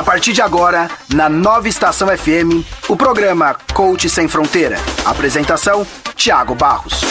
A partir de agora, na nova Estação FM, o programa Coach Sem Fronteira. Apresentação: Tiago Barros.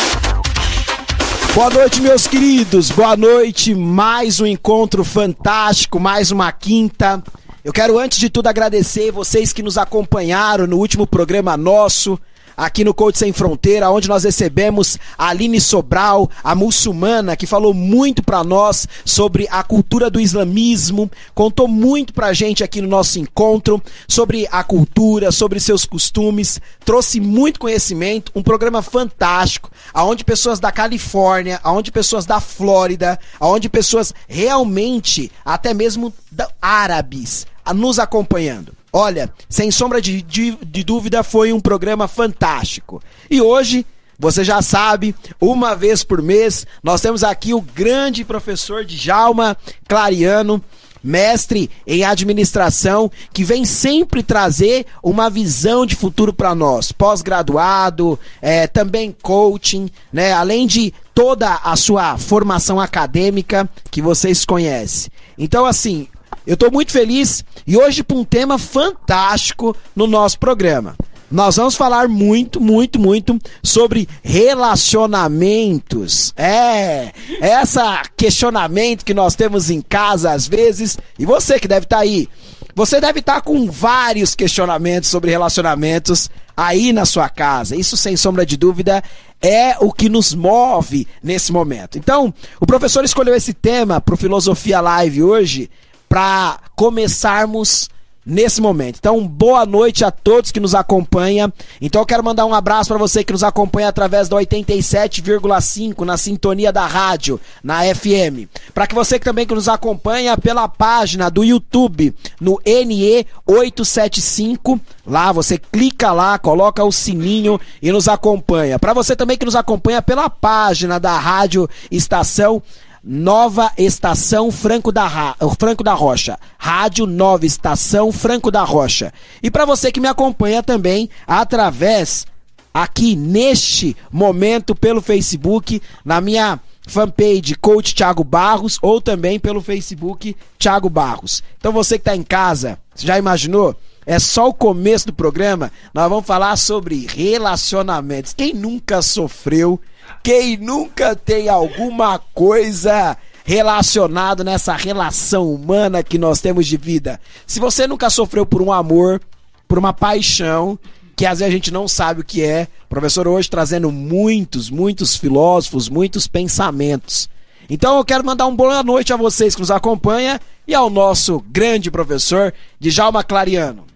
Boa noite, meus queridos. Boa noite. Mais um encontro fantástico, mais uma quinta. Eu quero, antes de tudo, agradecer vocês que nos acompanharam no último programa nosso aqui no Coach Sem Fronteira, onde nós recebemos a Aline Sobral, a muçulmana, que falou muito para nós sobre a cultura do islamismo, contou muito pra gente aqui no nosso encontro sobre a cultura, sobre seus costumes, trouxe muito conhecimento, um programa fantástico, aonde pessoas da Califórnia, aonde pessoas da Flórida, aonde pessoas realmente, até mesmo árabes, nos acompanhando. Olha, sem sombra de, de, de dúvida, foi um programa fantástico. E hoje, você já sabe, uma vez por mês, nós temos aqui o grande professor Djalma Clariano, mestre em administração, que vem sempre trazer uma visão de futuro para nós. Pós-graduado, é, também coaching, né? Além de toda a sua formação acadêmica que vocês conhecem. Então, assim, eu estou muito feliz e hoje para um tema fantástico no nosso programa. Nós vamos falar muito, muito, muito sobre relacionamentos. É, essa questionamento que nós temos em casa às vezes, e você que deve estar tá aí, você deve estar tá com vários questionamentos sobre relacionamentos aí na sua casa. Isso sem sombra de dúvida é o que nos move nesse momento. Então, o professor escolheu esse tema para o Filosofia Live hoje para começarmos nesse momento. Então, boa noite a todos que nos acompanham. Então, eu quero mandar um abraço para você que nos acompanha através da 87,5 na sintonia da rádio, na FM. Para que você que também que nos acompanha pela página do YouTube, no NE875, lá você clica lá, coloca o sininho e nos acompanha. Para você também que nos acompanha pela página da rádio Estação Nova Estação Franco da, Ra... Franco da Rocha. Rádio Nova Estação Franco da Rocha. E para você que me acompanha também através aqui neste momento pelo Facebook, na minha fanpage Coach Thiago Barros ou também pelo Facebook Thiago Barros. Então você que está em casa, já imaginou? É só o começo do programa. Nós vamos falar sobre relacionamentos. Quem nunca sofreu quem nunca tem alguma coisa relacionado nessa relação humana que nós temos de vida? Se você nunca sofreu por um amor, por uma paixão, que às vezes a gente não sabe o que é, professor hoje trazendo muitos, muitos filósofos, muitos pensamentos. Então eu quero mandar uma boa noite a vocês que nos acompanham e ao nosso grande professor, Djalma Clariano.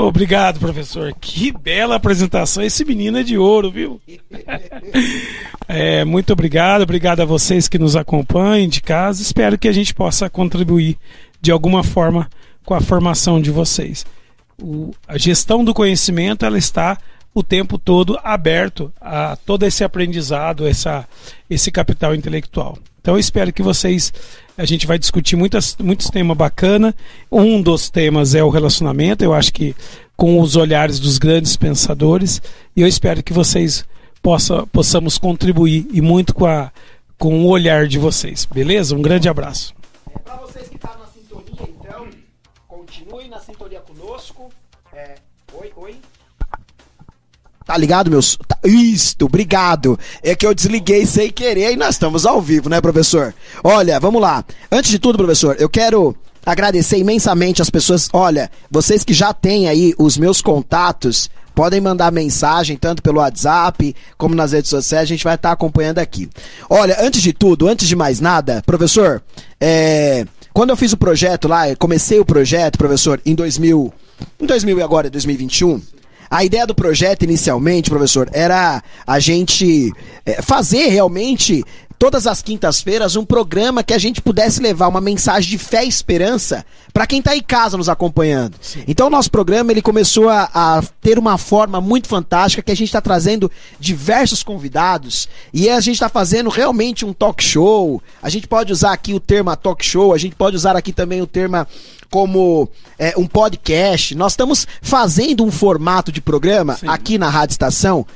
Obrigado, professor. Que bela apresentação. Esse menino é de ouro, viu? é, muito obrigado. Obrigado a vocês que nos acompanham de casa. Espero que a gente possa contribuir de alguma forma com a formação de vocês. O, a gestão do conhecimento ela está o tempo todo aberto a todo esse aprendizado, essa, esse capital intelectual. Então eu espero que vocês a gente vai discutir muitas, muitos temas bacanas. Um dos temas é o relacionamento, eu acho que com os olhares dos grandes pensadores. E eu espero que vocês possa, possamos contribuir e muito com, a, com o olhar de vocês. Beleza? Um grande abraço. É, Para vocês que estão tá na sintonia, então, continue na sintonia conosco. É, oi, oi. Tá ligado, meus? Tá, isto, obrigado. É que eu desliguei sem querer e nós estamos ao vivo, né, professor? Olha, vamos lá. Antes de tudo, professor, eu quero agradecer imensamente as pessoas. Olha, vocês que já têm aí os meus contatos, podem mandar mensagem tanto pelo WhatsApp como nas redes sociais, a gente vai estar acompanhando aqui. Olha, antes de tudo, antes de mais nada, professor, é, quando eu fiz o projeto lá, comecei o projeto, professor, em 2000, em 2000 e agora, 2021, a ideia do projeto inicialmente, professor, era a gente é, fazer realmente todas as quintas-feiras um programa que a gente pudesse levar uma mensagem de fé e esperança para quem está em casa nos acompanhando. Sim. Então o nosso programa ele começou a, a, ter uma forma muito fantástica que a gente está trazendo diversos convidados e a gente está fazendo realmente um talk show. A gente pode usar aqui o termo talk show, a gente pode usar aqui também o termo como é, um podcast. Nós estamos fazendo um formato de programa Sim. aqui na Rádio Estação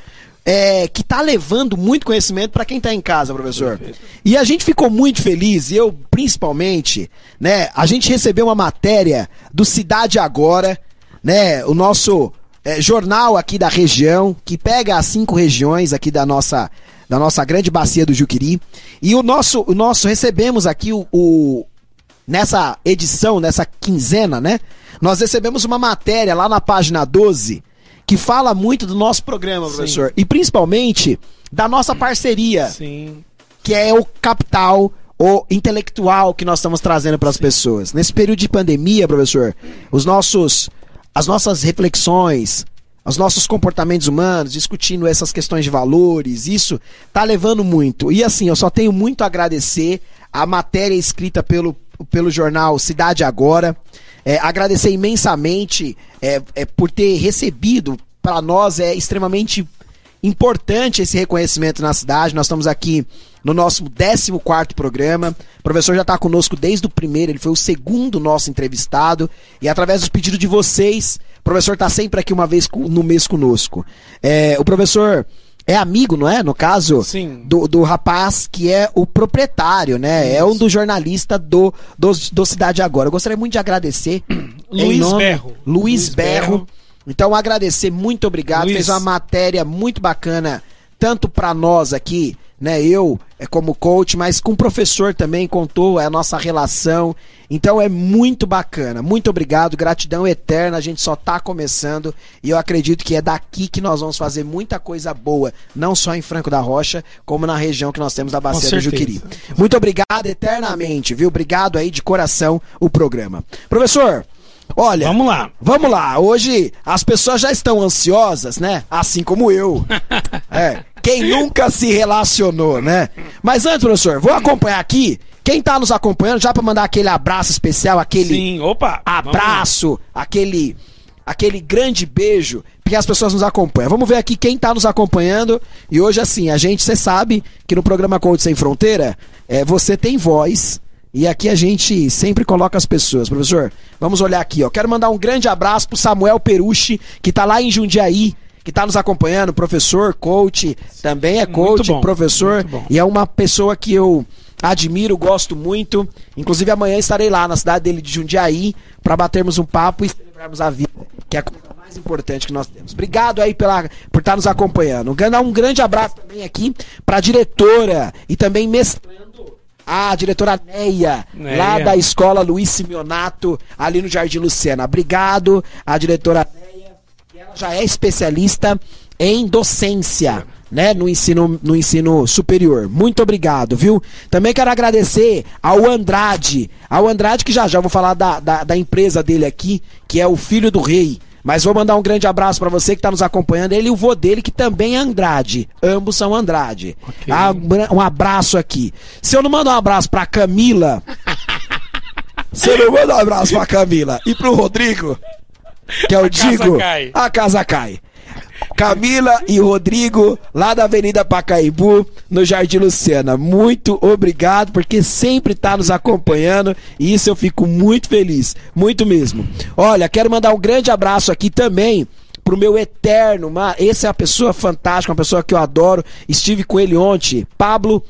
é, que tá levando muito conhecimento para quem tá em casa, professor. E a gente ficou muito feliz, e eu principalmente, né? A gente recebeu uma matéria do Cidade Agora, né? O nosso é, jornal aqui da região, que pega as cinco regiões aqui da nossa, da nossa grande bacia do Juquiri. E o nosso, o nosso recebemos aqui o, o nessa edição, nessa quinzena, né? Nós recebemos uma matéria lá na página 12 que fala muito do nosso programa, Sim. professor. E principalmente da nossa parceria, Sim. que é o capital, o intelectual que nós estamos trazendo para as pessoas. Nesse período de pandemia, professor, os nossos, as nossas reflexões, os nossos comportamentos humanos, discutindo essas questões de valores, isso tá levando muito. E assim, eu só tenho muito a agradecer a matéria escrita pelo, pelo jornal Cidade Agora. É, agradecer imensamente é, é, por ter recebido para nós é extremamente importante esse reconhecimento na cidade. Nós estamos aqui no nosso 14 programa. O professor já está conosco desde o primeiro, ele foi o segundo nosso entrevistado. E através dos pedidos de vocês, o professor está sempre aqui uma vez no mês conosco. É, o professor é amigo, não é? No caso, Sim. do, do rapaz que é o proprietário, né? É um dos jornalistas do, do, do Cidade Agora. Eu gostaria muito de agradecer. Luiz nome- Berro. Luiz, Luiz Berro. Berro. Então, agradecer, muito obrigado. Luiz. Fez uma matéria muito bacana, tanto para nós aqui, né? Eu, é como coach, mas com o professor também, contou a nossa relação. Então é muito bacana. Muito obrigado, gratidão eterna. A gente só tá começando e eu acredito que é daqui que nós vamos fazer muita coisa boa, não só em Franco da Rocha, como na região que nós temos da Bacia do. Juquiri. Muito obrigado eternamente, viu? Obrigado aí de coração o programa. Professor, olha, Vamos lá. Vamos lá, hoje as pessoas já estão ansiosas, né? Assim como eu. É, quem nunca se relacionou, né? Mas antes, professor, vou acompanhar aqui. Quem tá nos acompanhando, já pra mandar aquele abraço especial, aquele Sim, opa. abraço, aquele aquele grande beijo, porque as pessoas nos acompanham. Vamos ver aqui quem tá nos acompanhando. E hoje, assim, a gente, você sabe que no programa Coach Sem Fronteira, é, você tem voz. E aqui a gente sempre coloca as pessoas. Professor, vamos olhar aqui, ó. Quero mandar um grande abraço pro Samuel Perucci, que tá lá em Jundiaí, que tá nos acompanhando, professor, coach, também é coach, bom, professor, e é uma pessoa que eu admiro, gosto muito. Inclusive amanhã estarei lá na cidade dele de Jundiaí para batermos um papo e celebrarmos a vida, que é a coisa mais importante que nós temos. Obrigado aí pela, por estar nos acompanhando. Um grande abraço também aqui para a diretora e também mestrando a diretora Neia, Neia. lá da escola Luiz Simeonato, ali no Jardim Lucena. Obrigado, a diretora Neia, já é especialista em docência, né, no ensino, no ensino superior. Muito obrigado, viu? Também quero agradecer ao Andrade, ao Andrade que já já vou falar da, da, da empresa dele aqui, que é o Filho do Rei. Mas vou mandar um grande abraço pra você que tá nos acompanhando. Ele e o vô dele, que também é Andrade. Ambos são Andrade. Ok. Abra- Um abraço aqui. Se eu não mandar um abraço pra Camila. se eu não mandar um abraço pra Camila e pro Rodrigo, que o A casa Digo, cai. a casa cai. Camila e Rodrigo, lá da Avenida Pacaembu, no Jardim Luciana. Muito obrigado, porque sempre tá nos acompanhando e isso eu fico muito feliz, muito mesmo. Olha, quero mandar um grande abraço aqui também pro meu eterno, ma- essa é uma pessoa fantástica, uma pessoa que eu adoro. Estive com ele ontem, Pablo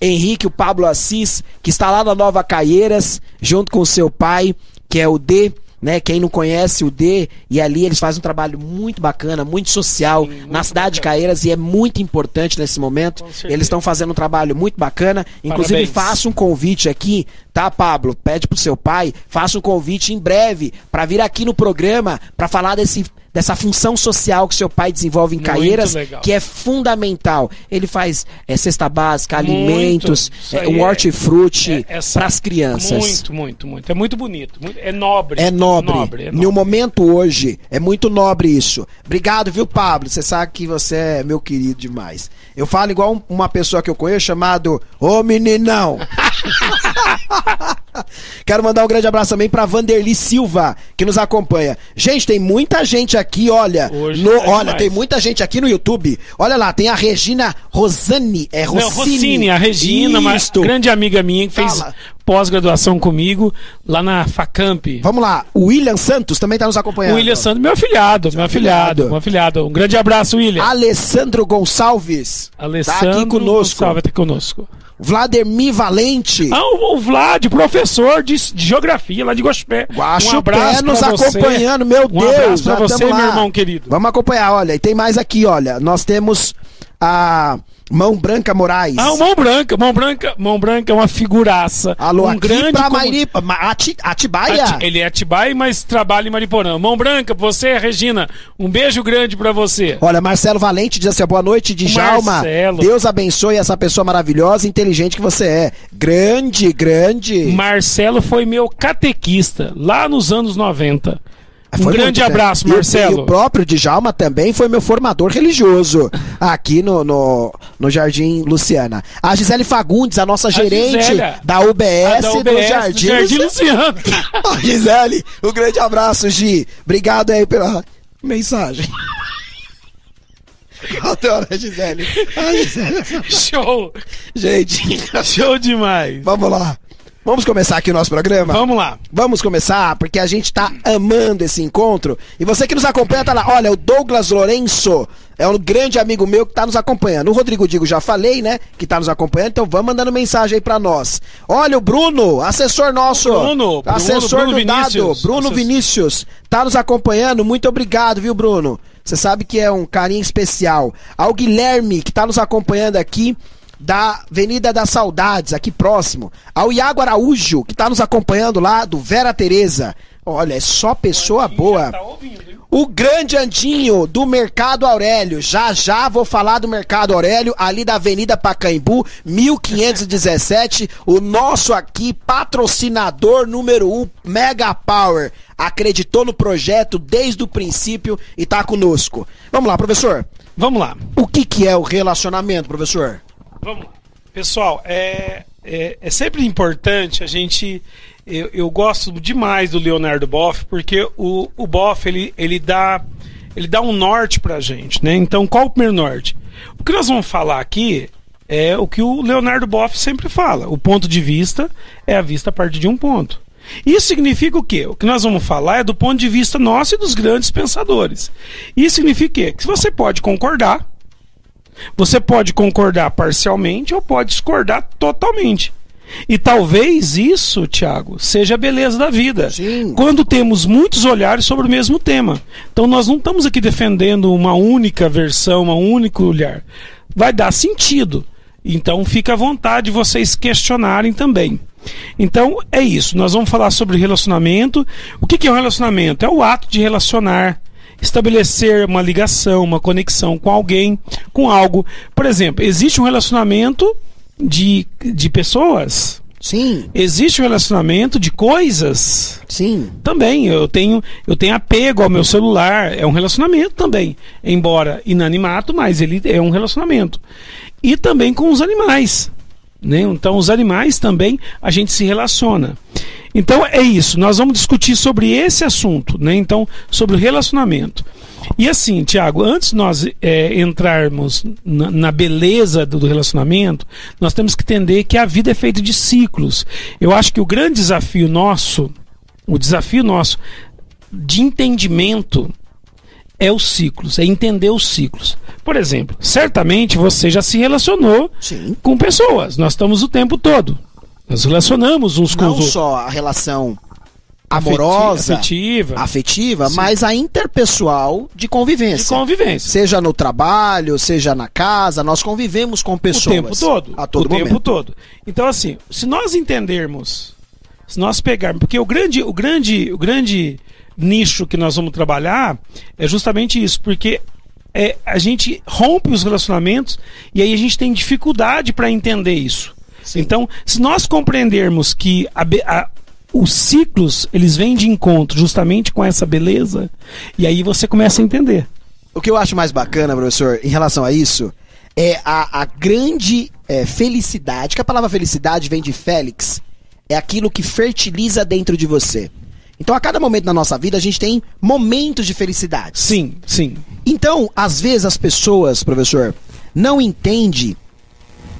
Henrique, o Pablo Assis, que está lá na Nova Caieiras, junto com o seu pai, que é o D, né? Quem não conhece o D, e ali eles fazem um trabalho muito bacana, muito social muito na cidade de bacana. Caieiras e é muito importante nesse momento. Eles estão fazendo um trabalho muito bacana. Inclusive, Parabéns. faça um convite aqui, tá, Pablo? Pede pro seu pai, faça um convite em breve para vir aqui no programa para falar desse dessa função social que seu pai desenvolve em Muito Caieiras, legal. que é fundamental. Ele faz é, cesta básica, Muito. alimentos, é, um é- hortifruti é- para as crianças. Muito, muito, muito. É muito bonito. muito- é nobre. É nobre. nobre, é No nobre. momento hoje, é muito nobre isso. Obrigado, viu, Pablo? Você sabe que você é meu querido demais. Eu falo igual um- uma pessoa que eu conheço chamado Ô Meninão. Quero mandar um grande abraço também pra Vanderly Silva, que nos acompanha. Gente, tem muita gente aqui, olha. Hoje no- tá olha, tem muita gente aqui no YouTube. Olha lá, tem a Regina Rosani. É Rossini. Não, Rossini, a Regina, uma grande amiga minha que fez Fala. pós-graduação comigo lá na Facamp. Vamos lá, o William Santos também tá nos acompanhando. O William Santos, meu afilhado, meu afilhado, afilhado. meu afilhado. Um grande abraço, William. Alessandro Gonçalves. Alessandro tá aqui conosco. Gonçalves tá conosco. Vladimir Valente. Ah, o, o Vlad, professor de, de geografia lá de Gospé. Guacho um nos acompanhando, meu um Deus. abraço pra você, lá. meu irmão querido. Vamos acompanhar, olha. E tem mais aqui, olha. Nós temos a Mão Branca Moraes. Ah, o Mão Branca, Mão Branca, Mão Branca é uma figuraça. Alô, um aqui grande pra como- Ati- Atibaia. Ati- Ele é Atibaia, mas trabalha em Mariporã. Mão Branca, você, Regina, um beijo grande pra você. Olha, Marcelo Valente diz assim: boa noite, Djalma. Marcelo. Deus abençoe essa pessoa maravilhosa e inteligente que você é. Grande, grande. Marcelo foi meu catequista lá nos anos 90. Um Foi grande abraço, E Marcelo. E o próprio Djalma também foi meu formador religioso aqui no, no, no Jardim Luciana. A Gisele Fagundes, a nossa gerente Gisele, da UBS, A da do UBS, Jardim, Jardim Luciana. Luciano. Ó, Gisele, um grande abraço, Gi. Obrigado aí pela mensagem. Adoro a Gisele. A Gisele. Show. Gente, Show demais. vamos lá. Vamos começar aqui o nosso programa? Vamos lá. Vamos começar, porque a gente tá amando esse encontro. E você que nos acompanha, tá lá. Olha, o Douglas Lourenço é um grande amigo meu que tá nos acompanhando. O Rodrigo Digo já falei, né? Que tá nos acompanhando, então vamos mandando mensagem aí pra nós. Olha, o Bruno, assessor nosso. Bruno, Bruno, assessor Bruno do dado, Vinícius. Bruno Assessor. Vinícius, tá nos acompanhando. Muito obrigado, viu, Bruno? Você sabe que é um carinho especial. Ao Guilherme, que tá nos acompanhando aqui da Avenida das Saudades, aqui próximo. Ao Iago Araújo, que tá nos acompanhando lá do Vera Tereza. Olha, é só pessoa boa. Tá ouvindo? O grande Andinho do Mercado Aurélio. Já já vou falar do Mercado Aurélio, ali da Avenida Pacaembu, 1517. O nosso aqui, patrocinador número 1, um, Mega Power. Acreditou no projeto desde o princípio e tá conosco. Vamos lá, professor. Vamos lá. O que, que é o relacionamento, professor? Vamos lá. Pessoal, é, é, é sempre importante a gente. Eu, eu gosto demais do Leonardo Boff, porque o, o Boff ele, ele, dá, ele dá um norte pra gente, né? Então, qual o primeiro norte? O que nós vamos falar aqui é o que o Leonardo Boff sempre fala. O ponto de vista é a vista a partir de um ponto. Isso significa o quê? O que nós vamos falar é do ponto de vista nosso e dos grandes pensadores. Isso significa o quê? Que você pode concordar, você pode concordar parcialmente ou pode discordar totalmente. E talvez isso, Tiago, seja a beleza da vida. Sim. Quando temos muitos olhares sobre o mesmo tema. Então nós não estamos aqui defendendo uma única versão, um único olhar. Vai dar sentido. Então fica à vontade de vocês questionarem também. Então é isso. Nós vamos falar sobre relacionamento. O que é um relacionamento? É o ato de relacionar estabelecer uma ligação, uma conexão com alguém, com algo. Por exemplo, existe um relacionamento de, de pessoas, Sim, existe um relacionamento de coisas. sim. Também, eu tenho, eu tenho apego ao meu celular, é um relacionamento também. Embora inanimato, mas ele é um relacionamento. E também com os animais. Né? Então, os animais também a gente se relaciona. Então, é isso. Nós vamos discutir sobre esse assunto. Né? Então, sobre o relacionamento. E assim, Tiago, antes de nós é, entrarmos na, na beleza do, do relacionamento, nós temos que entender que a vida é feita de ciclos. Eu acho que o grande desafio nosso, o desafio nosso de entendimento é os ciclos, é entender os ciclos. Por exemplo, certamente você já se relacionou Sim. com pessoas. Nós estamos o tempo todo. Nós relacionamos uns com Não os outros. só a relação amorosa, afetiva, afetiva, Sim. mas a interpessoal de convivência. de convivência. Seja no trabalho, seja na casa, nós convivemos com pessoas. O tempo todo. A todo o momento. tempo todo. Então, assim, se nós entendermos, se nós pegarmos, porque o grande, o grande, o grande nicho que nós vamos trabalhar é justamente isso, porque é, a gente rompe os relacionamentos e aí a gente tem dificuldade para entender isso. Sim. Então, se nós compreendermos que a a- os ciclos eles vêm de encontro justamente com essa beleza, e aí você começa a entender. O que eu acho mais bacana, professor, em relação a isso, é a, a grande é, felicidade, que a palavra felicidade vem de Félix, é aquilo que fertiliza dentro de você. Então, a cada momento da nossa vida, a gente tem momentos de felicidade. Sim, sim. Então, às vezes as pessoas, professor, não entendem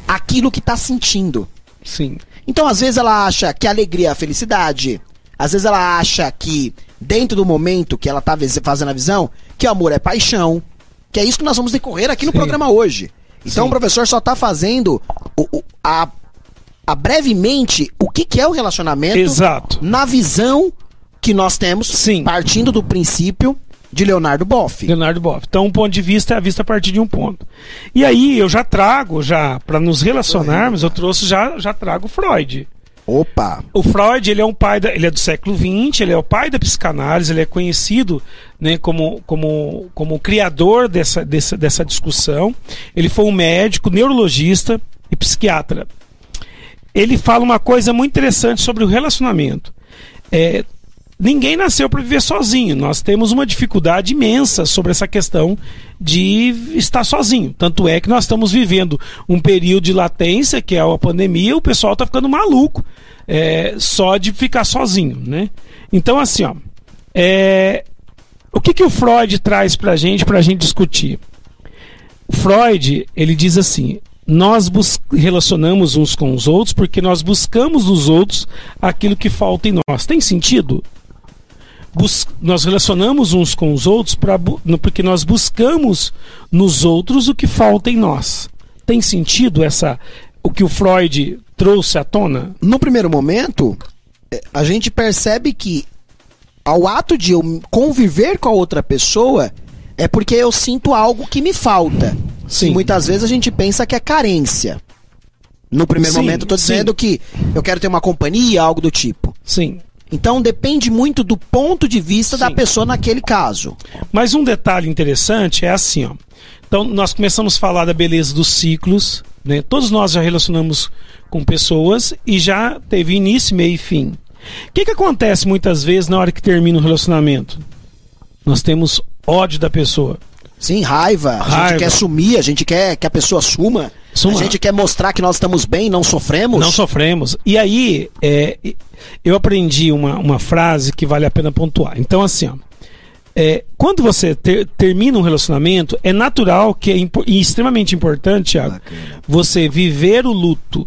aquilo que está sentindo. Sim. Então, às vezes ela acha que a alegria é a felicidade. Às vezes ela acha que, dentro do momento que ela está fazendo a visão, que o amor é paixão. Que é isso que nós vamos decorrer aqui no Sim. programa hoje. Então Sim. o professor só está fazendo o, o- a, a brevemente o que, que é o relacionamento Exato. na visão que nós temos, Sim. partindo do princípio de Leonardo Boff. Leonardo Boff. Então, um ponto de vista é a vista a partir de um ponto. E aí, eu já trago, já para nos relacionarmos, eu trouxe já, já trago Freud. Opa! O Freud, ele é um pai da, ele é do século XX, ele é o pai da psicanálise, ele é conhecido né, como, como, como o criador dessa, dessa, dessa discussão. Ele foi um médico, neurologista e psiquiatra. Ele fala uma coisa muito interessante sobre o relacionamento. É, ninguém nasceu para viver sozinho. Nós temos uma dificuldade imensa sobre essa questão de estar sozinho. Tanto é que nós estamos vivendo um período de latência, que é a pandemia, o pessoal está ficando maluco é, só de ficar sozinho. Né? Então, assim, ó, é, o que, que o Freud traz para a gente, para a gente discutir? Freud, ele diz assim: nós relacionamos uns com os outros porque nós buscamos nos outros aquilo que falta em nós. Tem sentido? Nós relacionamos uns com os outros pra porque nós buscamos nos outros o que falta em nós. Tem sentido essa o que o Freud trouxe à tona? No primeiro momento, eh, a gente percebe que ao ato de eu conviver com a outra pessoa é porque eu sinto algo que me falta. Sim. E muitas vezes a gente pensa que é carência. No primeiro Sim, momento eu tô sim. dizendo que eu quero ter uma companhia, algo do tipo. Sim. Então depende muito do ponto de vista da Sim. pessoa naquele caso. Mas um detalhe interessante é assim, ó. Então nós começamos a falar da beleza dos ciclos, né? Todos nós já relacionamos com pessoas e já teve início, meio e fim. O que, que acontece muitas vezes na hora que termina o relacionamento? Nós temos ódio da pessoa. Sim, raiva. A Raiva. gente quer sumir, a gente quer que a pessoa suma. Suma. A gente quer mostrar que nós estamos bem, não sofremos. Não sofremos. E aí, é, eu aprendi uma, uma frase que vale a pena pontuar. Então, assim, ó, é, quando você ter- termina um relacionamento, é natural que é impo- e extremamente importante, Thiago, você viver o luto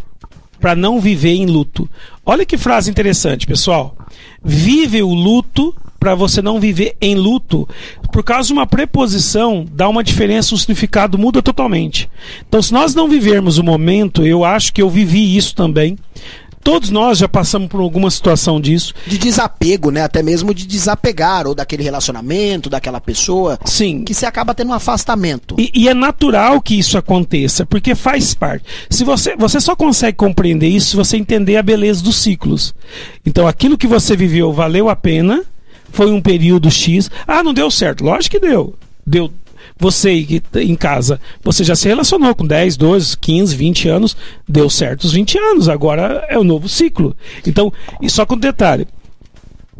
para não viver em luto. Olha que frase interessante, pessoal. Vive o luto para você não viver em luto. Por causa de uma preposição, dá uma diferença, o significado muda totalmente. Então, se nós não vivermos o momento, eu acho que eu vivi isso também. Todos nós já passamos por alguma situação disso. De desapego, né? Até mesmo de desapegar, ou daquele relacionamento, daquela pessoa. Sim. Que você acaba tendo um afastamento. E, e é natural que isso aconteça, porque faz parte. Se você, você só consegue compreender isso se você entender a beleza dos ciclos. Então, aquilo que você viveu valeu a pena, foi um período X. Ah, não deu certo. Lógico que deu. Deu. Você tá em casa, você já se relacionou com 10, 12, 15, 20 anos, deu certo os 20 anos, agora é o novo ciclo. Então, e só com um detalhe,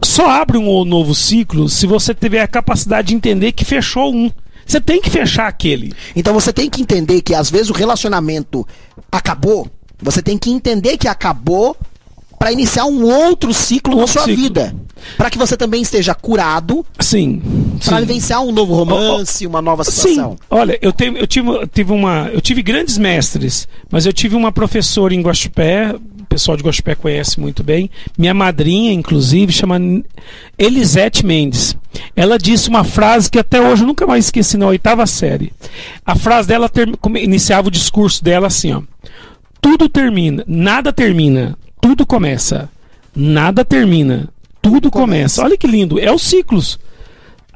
só abre um novo ciclo se você tiver a capacidade de entender que fechou um. Você tem que fechar aquele. Então você tem que entender que às vezes o relacionamento acabou. Você tem que entender que acabou para iniciar um outro ciclo na Outro sua ciclo. vida. Para que você também esteja curado Sim. para vivenciar um novo romance, uma nova situação. Sim, olha, eu, eu, tive, eu tive uma, eu tive grandes mestres, mas eu tive uma professora em Guaxupé, o pessoal de Guaxupé conhece muito bem, minha madrinha, inclusive, chama Elisete Mendes. Ela disse uma frase que até hoje eu nunca mais esqueci na oitava série. A frase dela ter, iniciava o discurso dela assim, ó. Tudo termina, nada termina, tudo começa. Nada termina, tudo começa. Olha que lindo, é os ciclos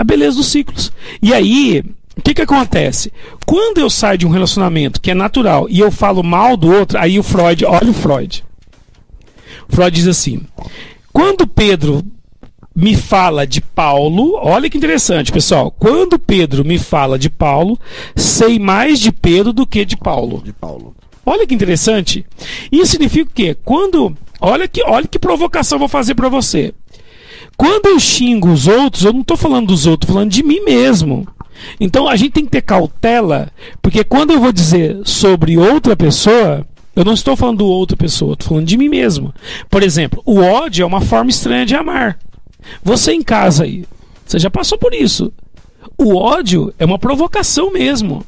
a beleza dos ciclos. E aí, o que que acontece? Quando eu saio de um relacionamento que é natural e eu falo mal do outro, aí o Freud, olha o Freud. O Freud diz assim: quando Pedro me fala de Paulo, olha que interessante, pessoal. Quando Pedro me fala de Paulo, sei mais de Pedro do que de Paulo. De Paulo. Olha que interessante. Isso significa o quê? Quando. Olha que, olha que provocação eu vou fazer para você. Quando eu xingo os outros, eu não estou falando dos outros, tô falando de mim mesmo. Então a gente tem que ter cautela, porque quando eu vou dizer sobre outra pessoa, Eu não estou falando do outra pessoa, estou falando de mim mesmo. Por exemplo, o ódio é uma forma estranha de amar. Você em casa aí, você já passou por isso. O ódio é uma provocação mesmo.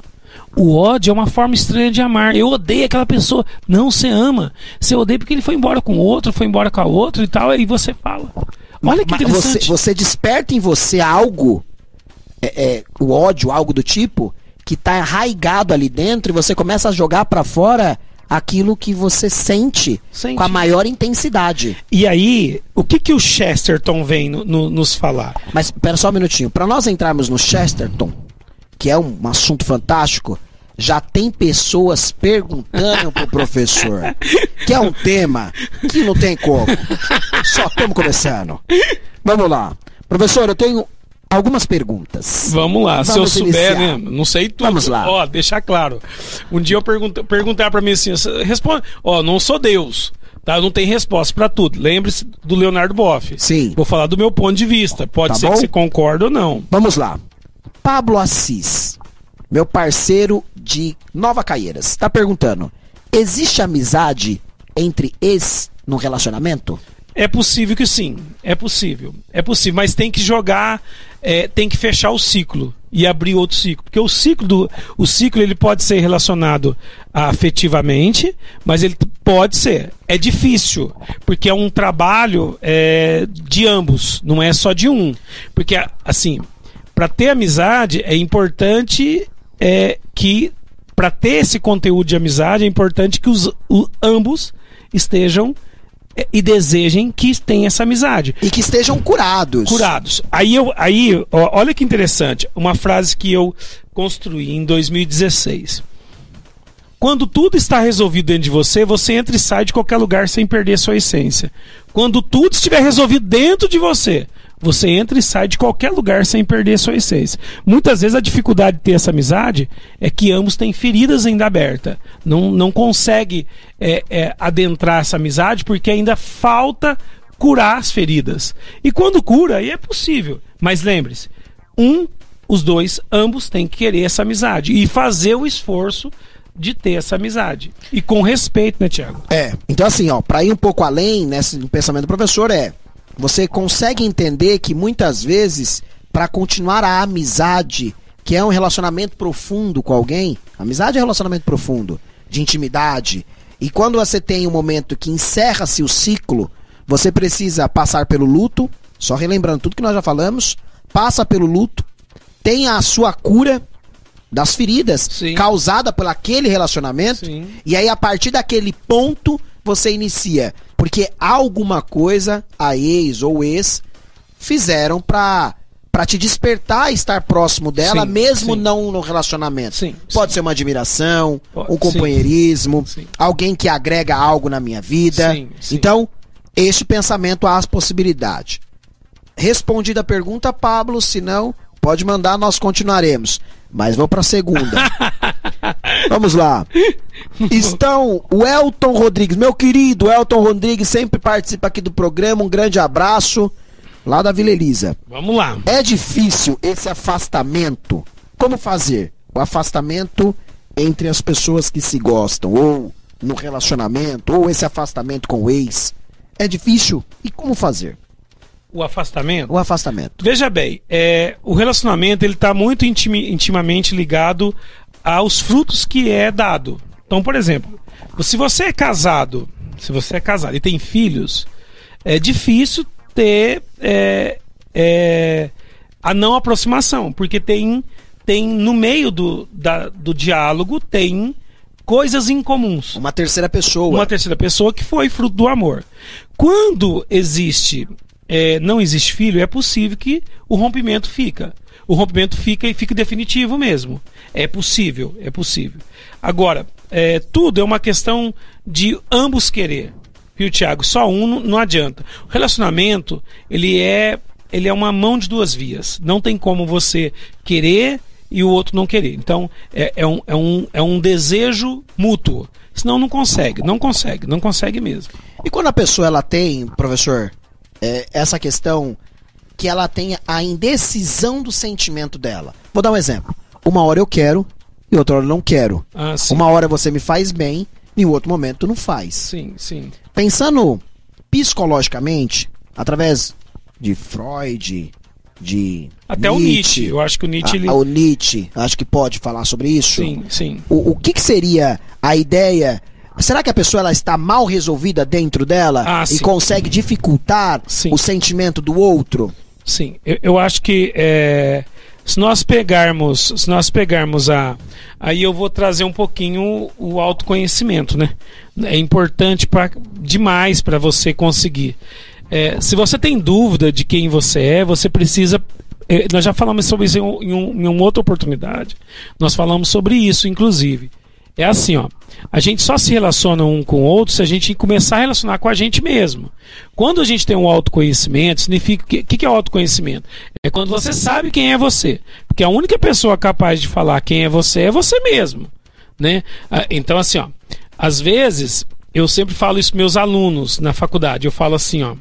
O ódio é uma forma estranha de amar. Eu odeio aquela pessoa. Não, você ama. Você odeia porque ele foi embora com outro, foi embora com a outra e tal. Aí você fala. Olha que interessante. Você, você desperta em você algo, é, é, o ódio, algo do tipo, que tá arraigado ali dentro e você começa a jogar pra fora aquilo que você sente, Sente. com a maior intensidade. E aí, o que, que o Chesterton vem no- no- nos falar? Mas pera só um minutinho. Pra nós entrarmos no Chesterton, que é um assunto fantástico, já tem pessoas perguntando pro professor. Que é um tema que não tem como. Só estamos começando. Vamos lá. Professor, eu tenho algumas perguntas. Vamos lá, se eu Vamos souber, né? Não sei tudo. Vamos lá. Ó, deixar claro. Um dia eu pergunto, perguntar pra mim assim, responde, ó, não sou Deus. Tá, não tem resposta pra tudo. Lembre-se do Leonardo Boff. Sim. Vou falar do meu ponto de vista. Pode Tá ser bom? que você concorde ou não. Vamos lá. Pablo Assis, meu parceiro de Nova Caieiras, está perguntando: existe amizade entre ex no relacionamento? É possível que sim. É possível. É possível. Mas tem que jogar, é, tem que fechar o ciclo e abrir outro ciclo. Porque o ciclo do. O ciclo ele pode ser relacionado afetivamente, mas ele pode ser. É difícil. Porque é um trabalho é, de ambos, não é só de um. Porque, assim, para ter amizade é importante é, que. Para ter esse conteúdo de amizade, é importante que os o- ambos estejam é, e desejem que tenha essa amizade. E que estejam curados. Curados. Aí, eu, aí ó, olha que interessante, uma frase que eu construí em 2016. Quando tudo está resolvido dentro de você, você entra e sai de qualquer lugar sem perder sua essência. Quando tudo estiver resolvido dentro de você, você entra e sai de qualquer lugar sem perder sua essência. Muitas vezes a dificuldade de ter essa amizade é que ambos têm feridas ainda abertas. Não, não consegue é, é, adentrar essa amizade porque ainda falta curar as feridas. E quando cura, aí é possível. Mas lembre-se, um, os dois, ambos têm que querer essa amizade e fazer o esforço de ter essa amizade. E com respeito, né, Tiago? É. Então, assim, ó, pra ir um pouco além nesse pensamento do professor, é. Você consegue entender que muitas vezes, pra continuar a amizade, que é um relacionamento profundo com alguém, amizade é relacionamento profundo, de intimidade. E quando você tem um momento que encerra-se o ciclo, você precisa passar pelo luto, só relembrando tudo que nós já falamos, passa pelo luto, tem a sua cura das feridas Sim. causada por aquele relacionamento. Sim. E aí, a partir daquele ponto, você inicia. Porque alguma coisa a ex ou ex fizeram pra, pra te despertar e estar próximo dela, Sim, mesmo sim. não no relacionamento. Sim, Pode ser uma admiração, Pode, um companheirismo, alguém que agrega algo na minha vida. Sim, sim. Então, este pensamento há as possibilidades. Respondida a pergunta, Pablo, se não, pode mandar, nós continuaremos. Mas vou pra segunda. Vamos lá. Estão o Elton Rodrigues, meu querido Elton Rodrigues, sempre participa aqui do programa. Um grande abraço lá da Vila Elisa. Vamos lá. É difícil esse afastamento. Como fazer? O afastamento entre as pessoas que se gostam, ou no relacionamento, ou esse afastamento com o ex. É difícil. E como fazer? O afastamento. O afastamento. Veja bem, é, o relacionamento ele está muito intimamente ligado aos frutos que é dado. Então, por exemplo, se você é casado, se você é casado e tem filhos, é difícil ter é, é, a não aproximação, porque tem, tem no meio do, da- do diálogo tem coisas incomuns Uma terceira pessoa. uma terceira pessoa que foi fruto do amor. Quando existe, é, não existe filho, é possível que o rompimento fica. O rompimento fica e fica definitivo mesmo. É possível, é possível. Agora, é, tudo é uma questão de ambos querer. Viu, Tiago? Só um não, adianta. O relacionamento, ele é, ele é uma mão de duas vias. Não tem como você querer e o outro não querer. Então, é, é, um, é, um, é um desejo mútuo. Senão não consegue, não consegue, não consegue mesmo. E quando a pessoa ela tem, professor, é, essa questão que ela tem a indecisão do sentimento dela. Vou dar um exemplo. Uma hora eu quero e outra hora eu não quero. Ah. Uma hora você me faz bem em outro momento tu não faz. Sim, sim. Pensando psicologicamente, através de Freud, de Até o Nietzsche. Eu acho que o Nietzsche. a- ele- o Nietzsche, acho que pode falar sobre isso. Sim, sim. O, o que, que seria a ideia? Será que a pessoa ela está mal resolvida dentro dela Ah, e sim. consegue dificultar Sim. o sentimento do outro? Sim, eu, eu acho que é, se nós pegarmos, se nós pegarmos a, aí eu vou trazer um pouquinho o, autoconhecimento, né? É importante pra, demais para você conseguir. É, se você tem dúvida de quem você é, você precisa. é, nós já falamos sobre isso em um- em uma outra oportunidade. Nós falamos sobre isso, inclusive. É assim, ó. A gente só se relaciona um com o outro se a gente começar a relacionar com a gente mesmo. Quando a gente tem um autoconhecimento, significa. O que, que é autoconhecimento? É quando você sabe quem é você. Porque a única pessoa capaz de falar quem é você é você mesmo. Né? Ah, Então, assim, ó. Às vezes, eu sempre falo isso para meus alunos na faculdade. Eu falo assim, ó.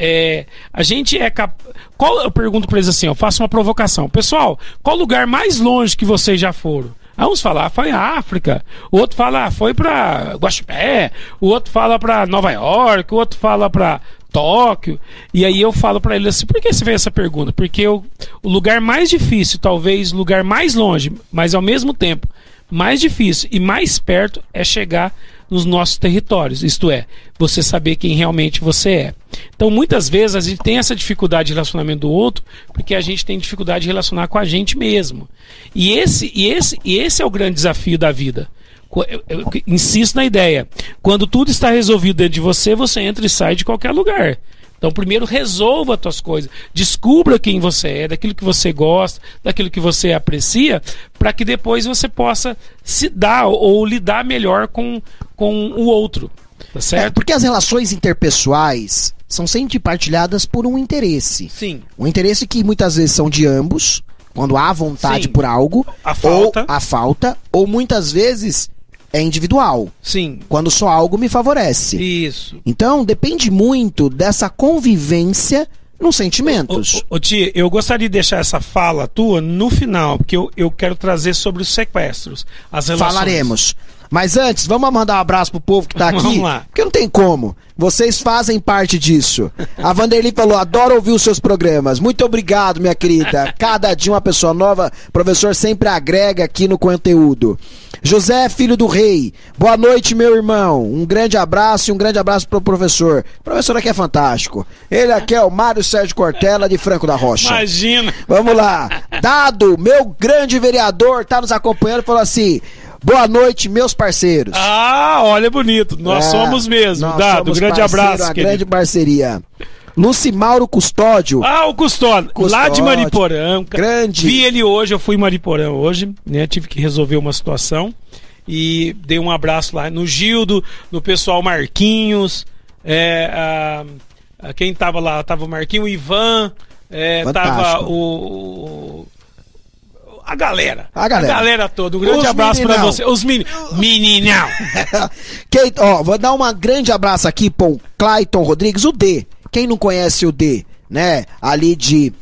É, a gente é cap... qual eu pergunto para eles assim, eu faço uma provocação. Pessoal, qual o lugar mais longe que vocês já foram? Aí uns falam, ah, foi a África. O outro fala, ah, foi para Guaxupé. O outro fala para Nova York. O outro fala para Tóquio. E aí eu falo para ele assim, por que você fez essa pergunta? Porque o, o lugar mais difícil, talvez lugar mais longe, mas ao mesmo tempo mais difícil e mais perto é chegar nos nossos territórios, isto é, você saber quem realmente você é. Então, muitas vezes a gente tem essa dificuldade de relacionamento do outro porque a gente tem dificuldade de relacionar com a gente mesmo. E esse, e esse, e esse é o grande desafio da vida. Co- Eu, eu insisto na ideia. Quando tudo está resolvido dentro de você, você entra e sai de qualquer lugar. Então, primeiro resolva as tuas coisas, descubra quem você é, daquilo que você gosta, daquilo que você aprecia, para que depois você possa se dar ou, lidar melhor com, com o outro. Tá É, certo? porque as relações interpessoais são sempre partilhadas por um interesse. Sim. Um interesse que muitas vezes são de ambos, quando há vontade Sim. por algo, A falta. ou a falta, ou muitas vezes é individual, Sim. quando só algo me favorece. Isso. Então depende muito dessa convivência nos sentimentos. Ô, ô, Tia, eu gostaria de deixar essa fala tua no final, porque eu, eu quero trazer sobre os sequestros. As relações. Falaremos. Mas antes, vamos mandar um abraço pro povo que tá aqui. Vamos lá. Porque não tem como. Vocês fazem parte disso. A Vanderly falou: adoro ouvir os seus programas. Muito obrigado, minha querida. Cada dia uma pessoa nova. Professor sempre agrega aqui no conteúdo. José, filho do rei. Boa noite, meu irmão. Um grande abraço e um grande abraço pro professor. O professor aqui é fantástico. Ele aqui é o Mário Sérgio Cortella de Franco da Rocha. Imagina. Vamos lá. Dado, meu grande vereador, tá nos acompanhando falou assim: Boa noite, meus parceiros. Ah, olha, bonito. Nós É, somos mesmo. Dado, somos grande parceiro, abraço, Uma querido. grande parceria. Lucimauro Custódio. Ah, o Custódio, lá Custódio. de Mariporã. Grande. Vi ele hoje, eu fui em Mariporã hoje, né? Tive que resolver uma situação. E dei um abraço lá no Gildo, no pessoal Marquinhos. É, a- a quem tava lá? Tava o Marquinho, o Ivan. É, tava o, o- A galera. A galera. toda. Um grande Os abraço pra meninão. você. Os meni... meninão. Quem, ó, vou dar um grande abraço aqui pro Clayton Rodrigues, o D. Quem não conhece o D, né? Ali de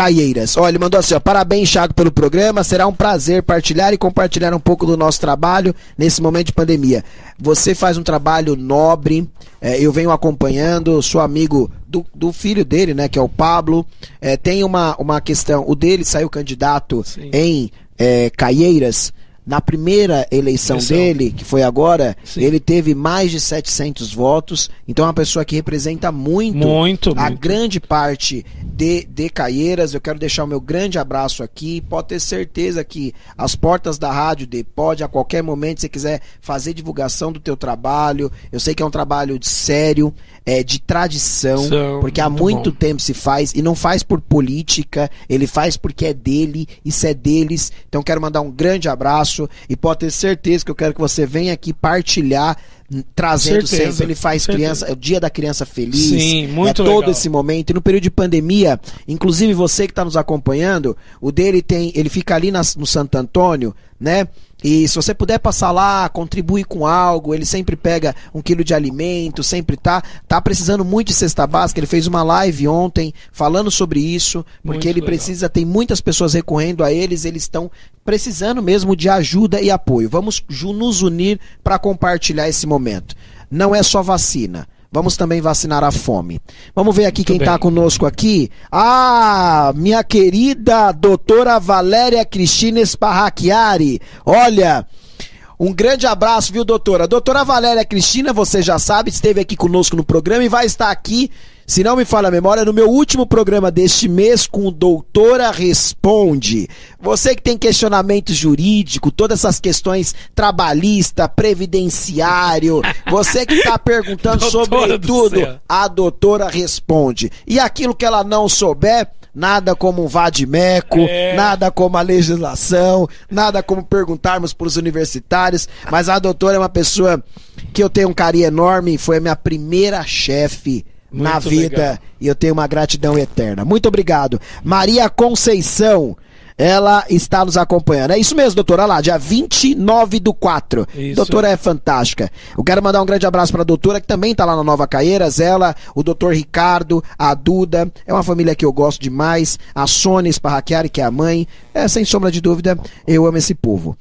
Caieiras. Ó, ele mandou assim, ó, parabéns, Thiago, pelo programa. Será um prazer partilhar e compartilhar um pouco do nosso trabalho nesse momento de pandemia. Você faz um trabalho nobre, é, eu venho acompanhando, sou amigo do, do filho dele, né, que é o Pablo. É, tem uma, uma questão, o dele saiu candidato Sim. em é, Caieiras. Na primeira eleição, Eleição. dele, que foi agora, Sim. ele teve mais de 700 votos. Então é uma pessoa que representa muito, Muito, a muito. grande parte de, de Caieiras. Eu quero deixar o meu grande abraço aqui. Pode ter certeza que as portas da rádio de pode a qualquer momento, se quiser fazer divulgação do teu trabalho. Eu sei que é um trabalho sério, é de tradição, São, porque há muito bom. tempo se faz e não faz por política, ele faz porque é dele, isso é deles. Então quero mandar um grande abraço e pode ter certeza que eu quero que você venha aqui partilhar trazendo Certeza, sempre ele faz certeza. criança, é o dia da criança feliz. Sim, muito é todo legal. esse momento e no período de pandemia, inclusive você que está nos acompanhando, o dele tem, ele fica ali nas- no Santo Antônio, né? E se você puder passar lá, contribuir com algo, ele sempre pega um quilo de alimento, sempre tá, tá precisando muito de cesta básica. Ele fez uma live ontem falando sobre isso, porque Muito ele legal. precisa, tem muitas pessoas recorrendo a eles, eles estão precisando mesmo de ajuda e apoio. Vamos nos unir para compartilhar esse momento. Não é só vacina. Vamos também vacinar a fome. Vamos ver aqui quem bem. está conosco aqui. Ah, minha querida doutora Valéria Cristina Esparrachiari. Olha, um grande abraço, viu, doutora? Doutora Valéria Cristina, você já sabe, esteve aqui conosco no programa e vai estar aqui, se não me falha a memória, no meu último programa deste mês com o Doutora Responde. Você que tem questionamento jurídico, todas essas questões trabalhista, previdenciário, você que está perguntando sobre tudo, a doutora responde. E aquilo que ela não souber, nada como um vadimeco, É. nada como a legislação, nada como perguntarmos para os universitários. Mas a doutora é uma pessoa que eu tenho um carinho enorme, foi a minha primeira chefe na Muito vida legal. e eu tenho uma gratidão eterna. Muito obrigado. Maria Conceição. Ela está nos acompanhando. É isso mesmo, doutora. Olha lá, dia 29 do 4. Isso. Doutora é fantástica. Eu quero mandar um grande abraço para a doutora, que também está lá na Nova Caieiras. Ela, o doutor Ricardo, a Duda. É uma família que eu gosto demais. A Sônia Esparraquiari, que é a mãe. É, sem sombra de dúvida, eu amo esse povo.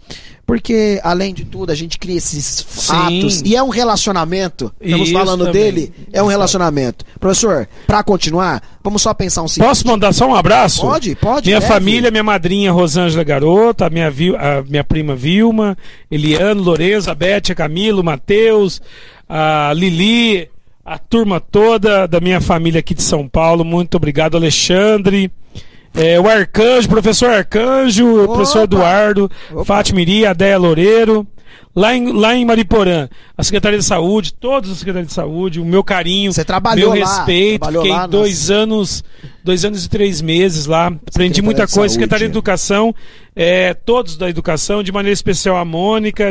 Porque, além de tudo, a gente cria esses Sim. atos. E é um relacionamento. Estamos Isso falando também. dele. É um relacionamento. Professor, para continuar, vamos só pensar um seguinte. Posso mandar só um abraço? Pode, pode, Minha deve. família, minha madrinha Rosângela Garota, a minha, a minha prima Vilma, Eliano, Lourenço, a Bete, a Camilo, Matheus, a Lili, a turma toda da minha família aqui de São Paulo. Muito obrigado, Alexandre. É, o Arcanjo, professor Arcanjo, o Opa! professor Eduardo, Opa! Fátima Iri, a Déia Loureiro. Lá em, lá em Mariporã, a Secretaria de Saúde, todos os secretários de saúde, o meu carinho, Você trabalhou meu lá, respeito, trabalhou fiquei lá dois anos, dois anos e três meses lá, aprendi muita coisa, Saúde. Secretaria de Educação, é, todos da educação, de maneira especial a Mônica,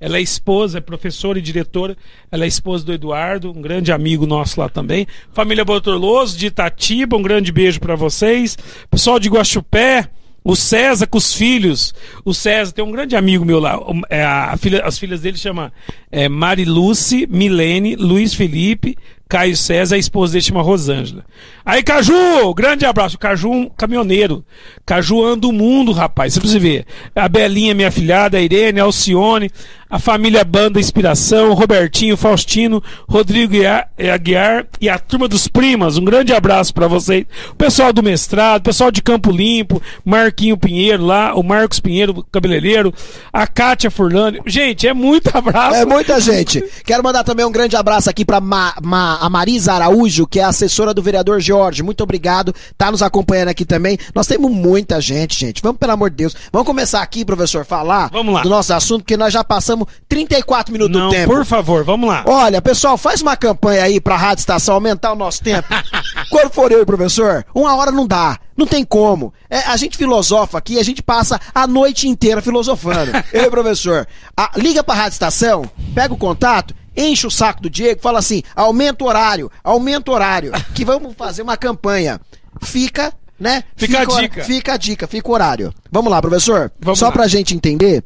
ela é esposa, é professora e diretora, ela é esposa do Eduardo, um grande amigo nosso lá também. Família Bortoloso, de Itatiba, um grande beijo pra vocês. Pessoal de Guaxupé, o César com os filhos. O César tem um grande amigo meu lá. é, filha- as filhas dele chama é, Mariluce, Milene, Luiz Felipe, Caio César, a esposa dele chama Rosângela. Aí, Caju, grande abraço. Caju, um caminhoneiro. Caju anda o mundo, rapaz. Você precisa ver. A Belinha, minha filhada, a Irene, a Alcione, a família Banda Inspiração, Robertinho, Faustino, Rodrigo Ia- Aguiar e a turma dos primas. Um grande abraço pra vocês. O pessoal do mestrado, o pessoal de Campo Limpo, Marquinho Pinheiro lá, o Marcos Pinheiro, cabeleireiro, a Kátia Furlani. Gente, é muito abraço. É muita gente. Quero mandar também um grande abraço aqui pra Ma- Ma- a Marisa Araújo, que é assessora do vereador Jorge. Muito obrigado. Tá nos acompanhando aqui também. Nós temos muita gente, gente. Vamos, pelo amor de Deus. Vamos começar aqui, professor, falar Vamos lá. do nosso assunto, porque nós já passamos 34 minutos Não, do tempo. por favor, vamos lá. Olha, pessoal, faz uma campanha aí pra Rádio Estação aumentar o nosso tempo. Quando for eu e professor, uma hora não dá. Não tem como. É, a gente filosofa aqui, a gente passa a noite inteira filosofando. eu e professor. Ah, liga pra Rádio Estação, pega o contato, enche o saco do Diego, fala assim: aumenta o horário, aumenta o horário, que vamos fazer uma campanha. Fica, né? Fica a o hora- dica. Fica a dica, fica o horário. Vamos lá, professor. Vamos Só lá. pra gente entender.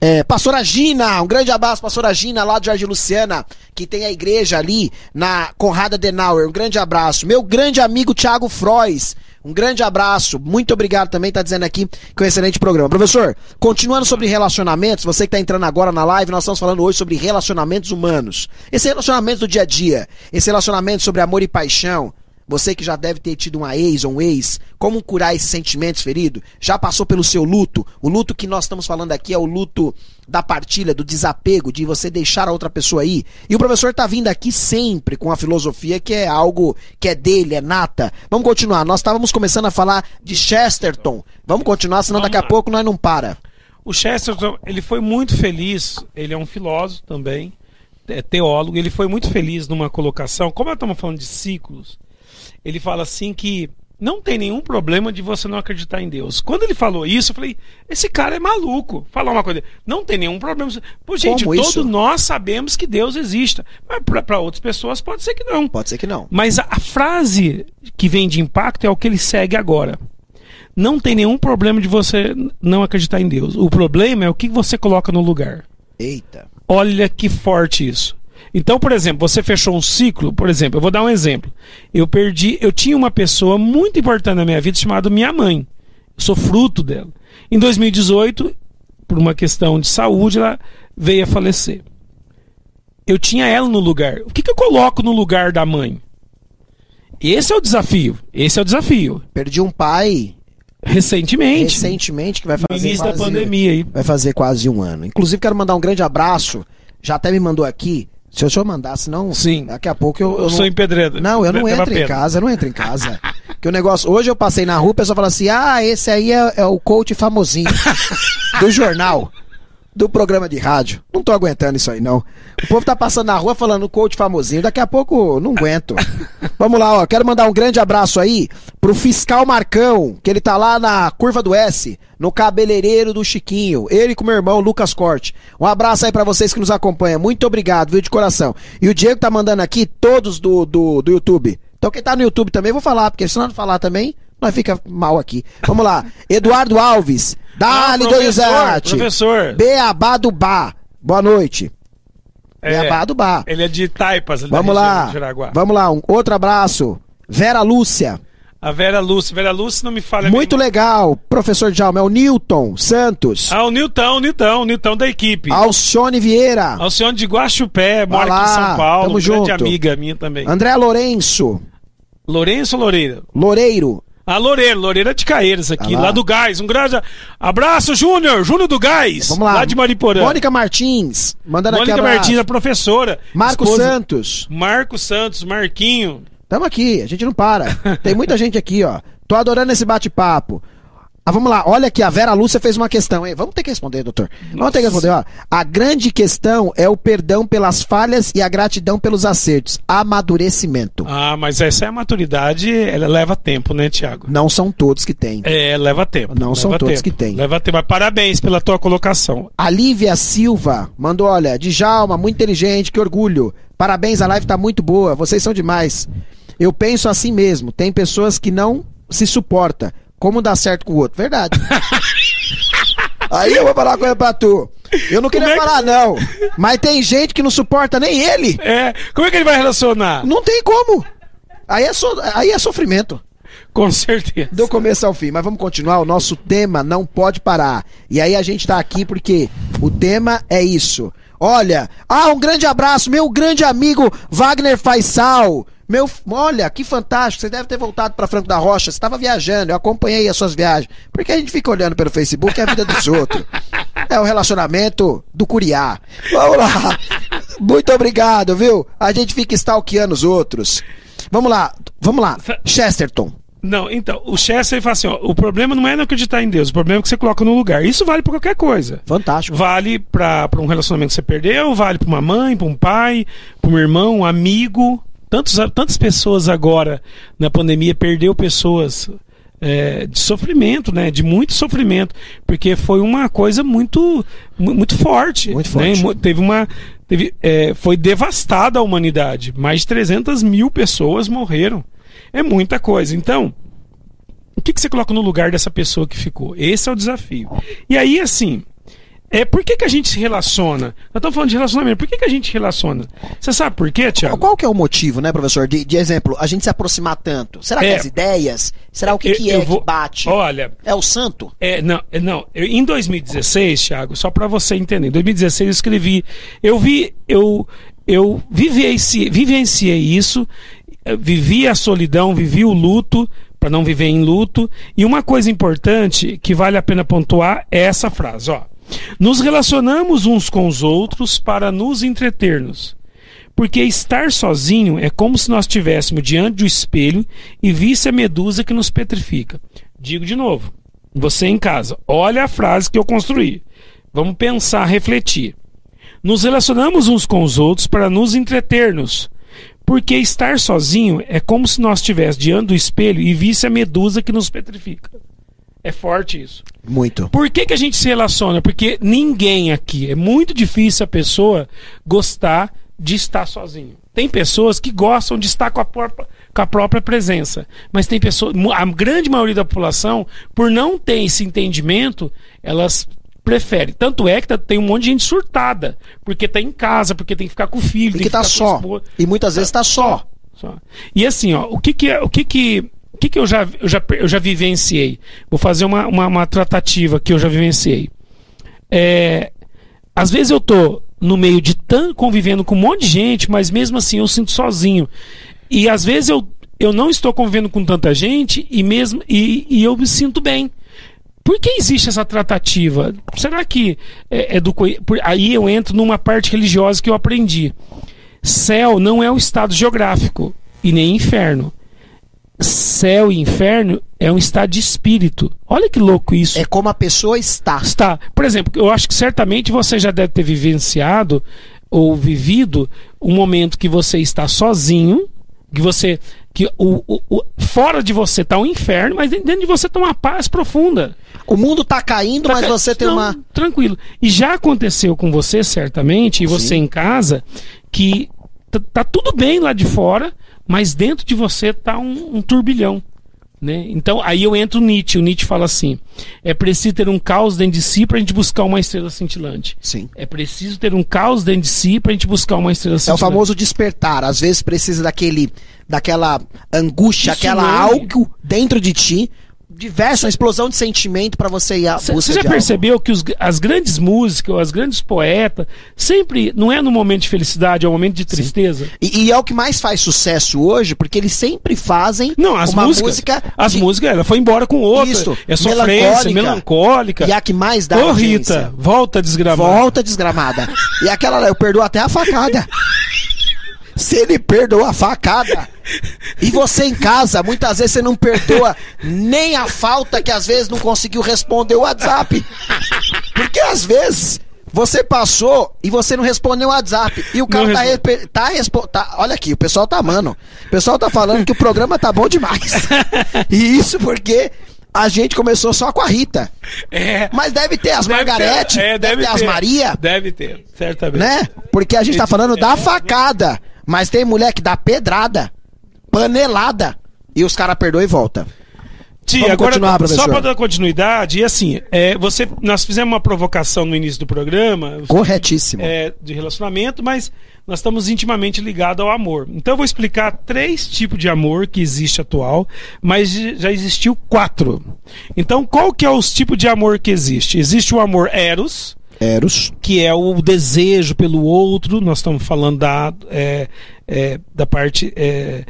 É, pastora Gina, um grande abraço, pastora Gina, lá do Jardim Luciana, que tem a igreja ali na Conrada Denauer. Um grande abraço. Meu grande amigo Thiago Frois. Um grande abraço, muito obrigado também, tá dizendo aqui que é um excelente programa. Professor, continuando sobre relacionamentos, você que tá entrando agora na live, nós estamos falando hoje sobre relacionamentos humanos. Esse relacionamento do dia a dia, esse relacionamento sobre amor e paixão, você que já deve ter tido uma ex ou um ex, como curar esses sentimentos feridos? Já passou pelo seu luto? O luto que nós estamos falando aqui é o luto da partilha, do desapego, de você deixar a outra pessoa aí. E o professor tá vindo aqui sempre com a filosofia que é algo que é dele, é nata. Vamos continuar. Nós estávamos começando a falar de Chesterton. Vamos continuar, senão daqui a pouco nós não para. O Chesterton, ele foi muito feliz, ele é um filósofo também, é teólogo, ele foi muito feliz numa colocação, como nós estamos falando de ciclos, ele fala assim que não tem nenhum problema de você não acreditar em Deus. Quando ele falou isso, eu falei, esse cara é maluco. Falar uma coisa, não tem nenhum problema. Pô, gente, Como todos isso? nós sabemos que Deus existe, mas para outras pessoas pode ser que não. Pode ser que não. Mas a, a frase que vem de impacto é o que ele segue agora. não tem nenhum problema de você não acreditar em Deus. O problema é o que você coloca no lugar. Eita. Olha que forte isso. Então, por exemplo, você fechou um ciclo, por exemplo, eu vou dar um exemplo. Eu perdi, eu tinha uma pessoa muito importante na minha vida chamada minha mãe. Eu sou fruto dela. Em 2018, por uma questão de saúde, ela veio a falecer. Eu tinha ela no lugar. O que, que eu coloco no lugar da mãe? Esse é o desafio. Esse é o desafio. Perdi um pai Recentemente. recentemente que vai No fazer início da quase- pandemia aí. Vai fazer quase um ano. Inclusive, quero mandar um grande abraço. Já até me mandou aqui. Se o senhor mandar, senão. Sim. Daqui a pouco eu. eu Eu sou em pedreiro. Não, eu não Leva entro em casa, eu não entro em casa. que o negócio. Hoje eu passei na rua, o pessoal fala assim: ah, esse aí é, é o coach famosinho do jornal, do programa de rádio. Não tô aguentando isso aí, não. O povo tá passando na rua falando coach famosinho. Daqui a pouco não aguento. Vamos lá, ó. Quero mandar um grande abraço aí pro fiscal Marcão, que ele tá lá na curva do S, no cabeleireiro do Chiquinho. Ele com meu irmão Lucas Corte. Um abraço aí pra vocês que nos acompanham. Muito obrigado, viu, de coração. E o Diego tá mandando aqui todos do, do, do YouTube. Então quem tá no YouTube também, vou falar, porque se não falar também, nós fica mal aqui. Vamos lá. Eduardo Alves. Dali, Ah, Donizete. professor. Beabá do Bar. Boa noite. É, Beabá do Bar. Ele é de Taipas, Vamos lá. Vamos lá. Um outro abraço. Vera Lúcia. A Vera Lúcia. Vera Lúcia não me fala. Muito legal. Professor Djalma. É o Newton Santos. Ah, o Nilton, o Nilton, o Nilton da equipe. Alcione Vieira. Alcione de Guaxupé, mora aqui em São Paulo. tamo grande junto. amiga minha também. André Lourenço. Lourenço ou Loureira? Loureiro. Ah, Loureira, Loureira de Caeiras aqui, Ah lá. lá do Gás. Um grande abraço, Júnior, Júnior do Gás. Vamos lá. Lá de Mariporã. Mônica Martins. Mandando Mônica aqui abraço. Martins, a professora. Marcos esposa- Santos. Marcos Santos, Marquinho. Tamo aqui, a gente não para. Tem muita gente aqui, ó. Tô adorando esse bate-papo. Ah, vamos lá, olha aqui, a Vera Lúcia fez uma questão, hein? Vamos ter que responder, doutor. Vamos ter que responder, ó. A grande questão é o perdão pelas falhas e a gratidão pelos acertos. Amadurecimento. Ah, mas essa é a maturidade, ela leva tempo, né, Tiago? Não são todos que têm. É, leva tempo. Não leva são todos tempo. que têm. Leva tempo. Mas parabéns pela tua colocação. A Lívia Silva mandou, olha, Djalma, muito inteligente, que orgulho. Parabéns, a live tá muito boa, vocês são demais. Eu penso assim mesmo, tem pessoas que não se suporta. Como dar certo com o outro? Verdade. Aí eu vou falar uma coisa pra tu. Eu não queria é que- falar, não. Mas tem gente que não suporta nem ele. É, como é que ele vai relacionar? Não tem como. Aí é, so- aí é sofrimento. Com certeza. Do começo ao fim. Mas vamos continuar. O nosso tema não pode parar. E aí a gente tá aqui porque o tema é isso. Olha, ah, um grande abraço, meu grande amigo Wagner Faisal. Meu, olha, que fantástico. Você deve ter voltado para Franco da Rocha. Você estava viajando, eu acompanhei as suas viagens. Porque a gente fica olhando pelo Facebook é a vida dos outros. É o relacionamento do Curiá. Vamos lá. Muito obrigado, viu? A gente fica stalkeando os outros. Vamos lá, vamos lá. Chesterton. Não, então, o Chester fala assim: ó, o problema não é não acreditar em Deus, o problema é que você coloca no lugar. Isso vale pra qualquer coisa. Fantástico. Vale pra pra um relacionamento que você perdeu, vale pra uma mãe, pra um pai, pra um irmão, um amigo. Tantos, tantas pessoas agora na pandemia perdeu pessoas é, de sofrimento, né? De muito sofrimento, porque foi uma coisa muito mu- muito forte. Muito né? forte. Mu- Teve uma teve, é, foi devastada a humanidade. Mais de 300 mil pessoas morreram. É muita coisa. Então, o que, que você coloca no lugar dessa pessoa que ficou? Esse é o desafio. E aí, assim, é, por que, que a gente se relaciona? Nós estamos falando de relacionamento. Por que, que a gente se relaciona? Você sabe por quê, Tiago? Qual que é o motivo, né, professor? De, de exemplo, a gente se aproximar tanto. Será que É. as ideias? Será o que, que é que bate? Olha, É o santo? É, não, é, não. Eu, em 2016, Thiago, só para você entender, em 2016 eu escrevi, eu vi, eu, eu vivenciei, vivenciei isso, vivi a solidão, vivi o luto, para não viver em luto. E uma coisa importante que vale a pena pontuar é essa frase, ó. Nos relacionamos uns com os outros para nos entretermos. Porque estar sozinho é como se nós estivéssemos diante do espelho e visse a medusa que nos petrifica. Digo de novo, você em casa, olha a frase que eu construí. Vamos pensar, refletir. Nos relacionamos uns com os outros para nos entretermos. Porque estar sozinho é como se nós estivéssemos diante do espelho e visse a medusa que nos petrifica. É forte isso. Muito. Por que, que a gente se relaciona? Porque ninguém aqui, é muito difícil a pessoa gostar de estar sozinho. Tem pessoas que gostam de estar com a, própria, com a própria presença. Mas tem pessoas, a grande maioria da população, por não ter esse entendimento, elas preferem. Tanto é que tá, tem um monte de gente surtada, porque tá em casa, porque tem que ficar com o filho, porque tá só. E muitas vezes tá só. só. E assim, ó, o que que é, o que que o que, que eu, já, eu, já, eu já vivenciei? Vou fazer uma, uma, uma tratativa que eu já vivenciei. É, às vezes eu tô no meio de tanto convivendo com um monte de gente, mas mesmo assim eu sinto sozinho. E às vezes eu, eu não estou convivendo com tanta gente e mesmo e, e eu me sinto bem. Por que existe essa tratativa? Será que é, é do aí eu entro numa parte religiosa que eu aprendi. Céu não é um estado geográfico e nem inferno céu e inferno é um estado de espírito. Olha que louco isso. É como a pessoa está. Está. Por exemplo, eu acho que certamente você já deve ter vivenciado ou vivido um momento que você está sozinho, que você que o, o, o fora de você está um inferno, mas dentro de você está uma paz profunda. O mundo está caindo, tá mas ca... você tem Não, uma tranquilo. E já aconteceu com você certamente, e você Sim. em casa, que tá tudo bem lá de fora, mas dentro de você está um, um, turbilhão. Né? Então aí eu entro Nietzsche. O Nietzsche fala assim: é preciso ter um caos dentro de si para a gente buscar uma estrela cintilante. Sim. É preciso ter um caos dentro de si para a gente buscar uma estrela cintilante. É o famoso despertar. Às vezes precisa daquele, daquela angústia, Isso aquela algo dentro de ti diversa, uma explosão de sentimento para você ir à Você já percebeu algo. que os, as grandes músicas, as grandes poetas, sempre não é no momento de felicidade, é o momento de tristeza? E, e, é o que mais faz sucesso hoje, porque eles sempre fazem não, as uma músicas, música. As de... músicas, ela foi embora com outra. Isso, é sofrência, melancólica. melancólica. E a que mais dá. Ô, Rita, volta desgramada. Volta desgramada. e aquela, eu perdoo até a facada. Se ele perdoou a facada. E você em casa, muitas vezes você não perdoa nem a falta que às vezes não conseguiu responder o WhatsApp. Porque às vezes você passou e você não respondeu o WhatsApp. E o cara tá, tá, tá, Olha aqui, o pessoal tá amando. O pessoal tá falando que o programa tá bom demais. E isso porque a gente começou só com a Rita. É. Mas deve ter as Margarete, é, deve, deve, ter, as Maria. Deve ter, certamente. Né? Porque a gente tá falando da facada. Mas tem mulher que dá pedrada, panelada, e os caras perdoam e volta. Tia, agora, só para dar continuidade, e assim, é, você, nós fizemos uma provocação no início do programa. Corretíssimo. É, de relacionamento, mas nós estamos intimamente ligados ao amor. Então eu vou explicar três tipos de amor que existe atual, mas já existiu quatro. Então qual que é os tipos de amor que existe? Existe o amor eros, Eros. Que é o desejo pelo outro. Nós estamos falando da, é, é, da parte. É,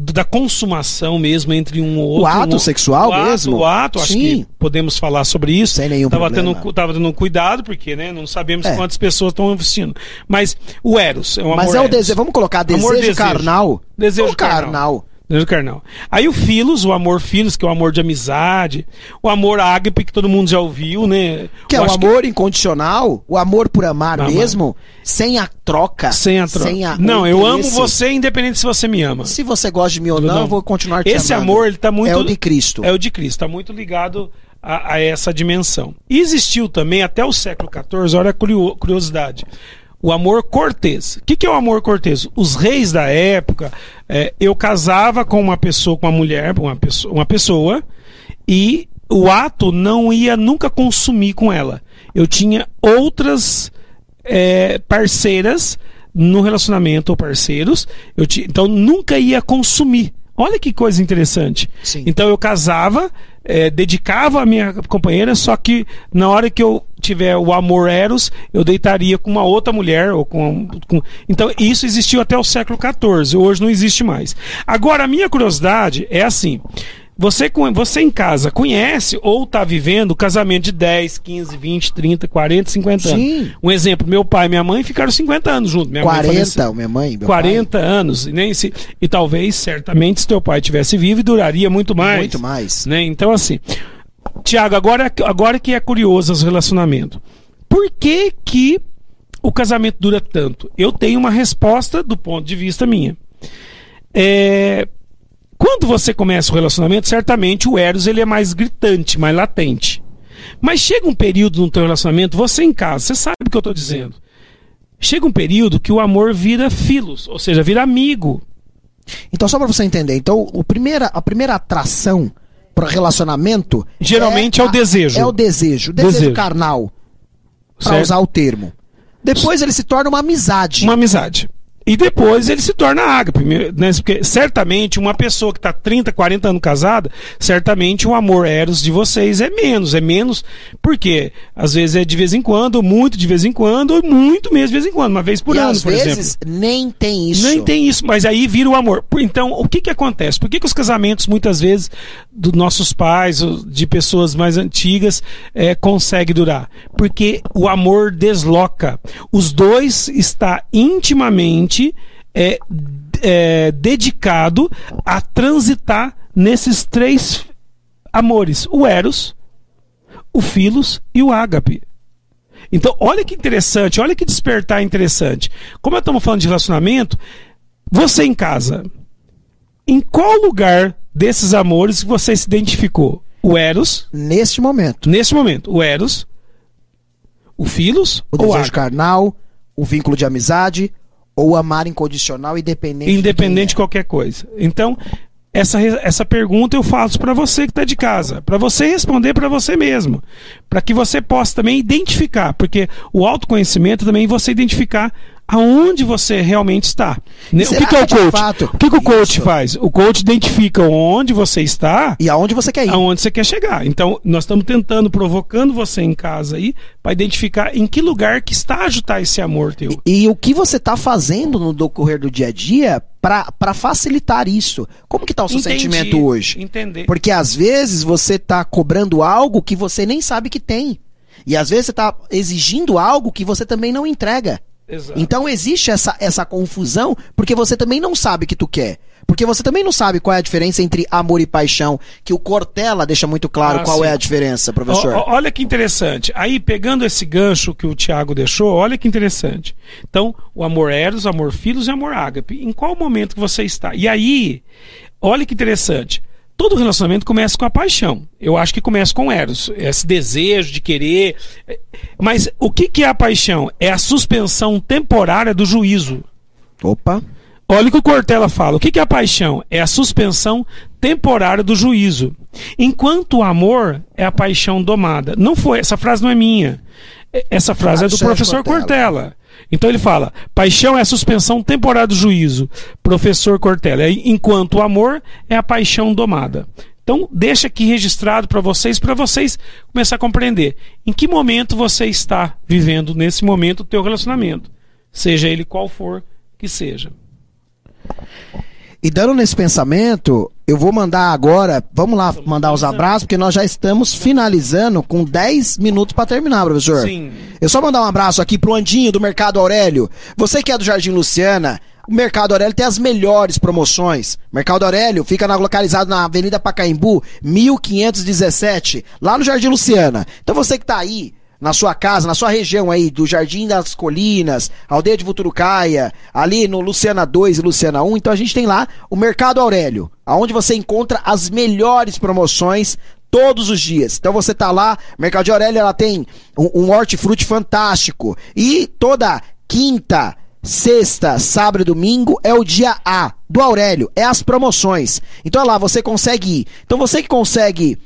da consumação mesmo entre um ou outro. O ato um, sexual o mesmo? o ato, acho Sim. que podemos falar sobre isso. Sem nenhum tava problema. Tendo, tava tendo cuidado, porque né, não sabemos é. quantas pessoas estão investindo. Mas o Eros é um Mas é o desejo, vamos colocar desejo, desejo. carnal. Desejo carnal. carnal. Deus carnal. Aí o Filos, o amor Filos, que é o amor de amizade, o amor ágape, que todo mundo já ouviu, né? Que é o amor que... incondicional, o amor por amar amar. mesmo, sem a troca. Sem a troca. Sem a... Não, eu amo você independente se você me ama. Se você gosta de mim ou não, não. eu vou continuar te Esse amando. amor, ele tá muito... É o de Cristo. É o de Cristo, tá muito ligado a, a essa dimensão. E existiu também, até o século XIV, olha a curiosidade, o amor cortês. O que, que, é o amor cortês? Os reis da época, é, eu casava com uma pessoa, com uma mulher, uma pessoa, uma pessoa, e o ato não ia nunca consumir com ela. Eu tinha outras é, parceiras no relacionamento ou parceiros, eu tinha, então nunca ia consumir. Olha que coisa interessante. Sim. Então eu casava, é, dedicava a minha companheira, só que na hora que eu tiver o amor eros, eu deitaria com uma outra mulher ou com, com... então isso existiu até o século XIV. Hoje não existe mais. Agora a minha curiosidade é assim. Você, você em casa conhece ou está vivendo casamento de 10, 15, 20, 30, 40, 50 anos. Sim. Um exemplo, meu pai e minha mãe ficaram 50 anos juntos. Minha 40, mãe minha mãe. Meu 40 pai. anos. E, nem se, e talvez, certamente, se teu pai tivesse vivo, duraria muito mais. Muito mais. Né? Então, assim. Tiago, agora, agora que é curioso os relacionamentos. Por que, que o casamento dura tanto? Eu tenho uma resposta do ponto de vista minha. É, quando você começa o relacionamento, certamente o Eros ele é mais gritante, mais latente. Mas chega um período no teu relacionamento, você em casa, você sabe o que eu estou dizendo. Chega um período que o amor vira filos, ou seja, vira amigo. Então, só pra você entender, então, o primeira, a primeira atração para relacionamento. Geralmente é, é o a- desejo. É o desejo. Desejo, Desejo. carnal. Pra Certo. usar o termo. Depois ele se torna uma amizade. uma amizade. E depois ele se torna ágape, né? Porque certamente uma pessoa que está 30, 40 anos casada, certamente o amor eros de vocês é menos, é menos, porque às vezes é de vez em quando, muito de vez em quando, ou muito mesmo de vez em quando, uma vez por e ano, às por vezes exemplo. nem tem isso. Nem tem isso, mas aí vira o amor. Então, o que que acontece? Por que, que os casamentos, muitas vezes, dos nossos pais, de pessoas mais antigas, é, conseguem durar? Porque o amor desloca. Os dois está intimamente é, é, dedicado a transitar nesses três amores: o Eros, o Filos e o Ágape. Então, olha que interessante, olha que despertar interessante. Como estamos falando de relacionamento, você em casa, em qual lugar desses amores você se identificou? O Eros, Neste momento. nesse momento, o Eros, o Filos O desejo Ágape? carnal, o vínculo de amizade, ou amar incondicional, independente. de Independente de é. qualquer coisa. Então, essa, essa pergunta eu faço para você que está de casa, para você responder para você mesmo, para que você possa também identificar, porque o autoconhecimento também é você identificar aonde você realmente está. Né? O será que, que é o coach? fato, o que, que o coach isso- faz? O coach identifica onde você está E aonde você quer ir. aonde você quer chegar. Então, nós estamos tentando, provocando você em casa aí, para identificar em que lugar que está a ajudar esse amor teu. E o que você tá fazendo no decorrer do dia a dia pra facilitar isso? Como que tá o seu Entendi. sentimento hoje? Entender. Porque às vezes você tá cobrando algo que você nem sabe que tem. E às vezes você tá exigindo algo que você também não entrega. Exato. Então existe essa, essa confusão porque você também não sabe o que tu quer. Porque você também não sabe qual é a diferença entre amor e paixão, que o Cortella deixa muito claro Ah, qual sim. é a diferença, professor. Ó, olha que interessante. Aí, pegando esse gancho que o Tiago deixou, olha que interessante. Então, o amor eros, o amor filhos e o amor ágape. Em qual momento que você está? E aí, olha que interessante. Todo relacionamento começa com a paixão. Eu acho que começa com eros, esse desejo de querer. Mas o que, que é a paixão? É a suspensão temporária do juízo. Opa. Olha o que o Cortella fala. O que que é a paixão? É a suspensão temporária do juízo. Enquanto o amor é a paixão domada. Não foi, essa frase não é minha. Essa frase Ah, é do professor Cortella. Cortella. Então ele fala: paixão é a suspensão temporária do juízo. Professor Cortella. Enquanto o amor é a paixão domada. Então, deixa aqui registrado para vocês, para vocês começar a compreender em que momento você está vivendo nesse momento o teu relacionamento, seja ele qual for que seja. E dando nesse pensamento, eu vou mandar agora, vamos lá mandar os abraços, porque nós já estamos finalizando com 10 minutos para terminar, professor. Sim. Eu só mandar um abraço aqui pro Andinho do Mercado Aurélio. Você que é do Jardim Luciana, o Mercado Aurélio tem as melhores promoções. Mercado Aurélio fica na- localizado na Avenida Pacaembu, 1517, lá no Jardim Luciana. Então você que tá aí, na sua casa, na sua região aí, do Jardim das Colinas, Aldeia de Vuturucaia, ali no Luciana 2 e Luciana 1, então a gente tem lá o Mercado Aurélio, aonde você encontra as melhores promoções todos os dias. Então você tá lá, Mercado de Aurélio, ela tem um, um hortifruti fantástico. E toda quinta, sexta, sábado e domingo é o dia A do Aurélio, é as promoções. Então lá, você consegue ir. Então você que consegue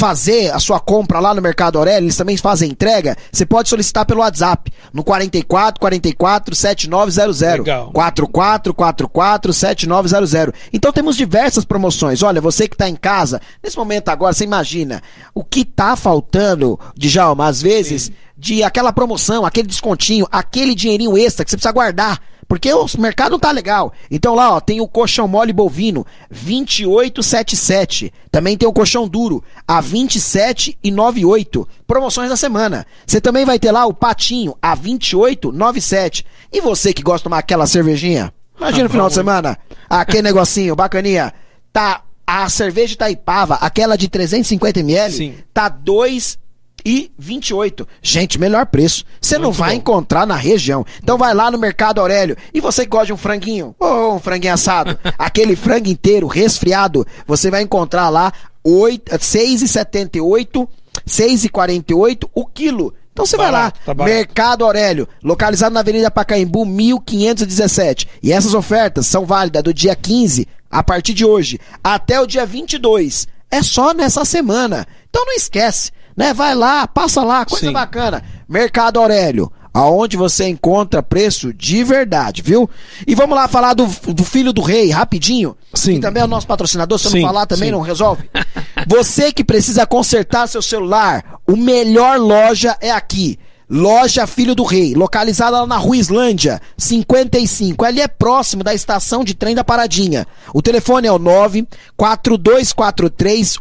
fazer a sua compra lá no Mercado Aurélio, eles também fazem entrega, você pode solicitar pelo WhatsApp, no 44 44 7900. Legal. 4444 7900. Então temos diversas promoções. Olha, você que tá em casa, nesse momento agora, você imagina o que tá faltando, Djalma, às vezes, de aquela promoção, aquele descontinho, aquele dinheirinho extra que você precisa guardar. Porque o mercado não tá legal. Então lá, ó, tem o colchão mole bovino, 2877. Também tem o colchão duro, a 27,98. Promoções da semana. Você também vai ter lá o patinho, a 28,97. E você que gosta de tomar aquela cervejinha? Imagina no final de semana, aquele negocinho, bacaninha. Tá, a cerveja Itaipava, aquela de 350ml, Sim. tá 2 e 28. Gente, melhor preço. Você não vai bom. encontrar na região. Então vai lá no Mercado Aurélio. E você que gosta de um franguinho, ou um franguinho assado, aquele frango inteiro, resfriado, você vai encontrar lá 8, 6,78, 6,48 o quilo. Então você vai lá, tá. Mercado Aurélio, localizado na Avenida Pacaembu, 1517. E essas ofertas são válidas do dia 15, a partir de hoje, até o dia 22. É só nessa semana. Então não esquece, né? Vai lá, passa lá, coisa Sim. bacana. Mercado Aurélio, aonde você encontra preço de verdade, viu? E vamos lá falar do, do Filho do Rei, rapidinho. Sim. Que também é o nosso patrocinador, se eu não falar também sim. não resolve. Você que precisa consertar seu celular, o melhor loja é aqui. Loja Filho do Rei, localizada lá na Rua Islândia, 55. Ali é próximo da estação de trem da Paradinha. O telefone é o 94243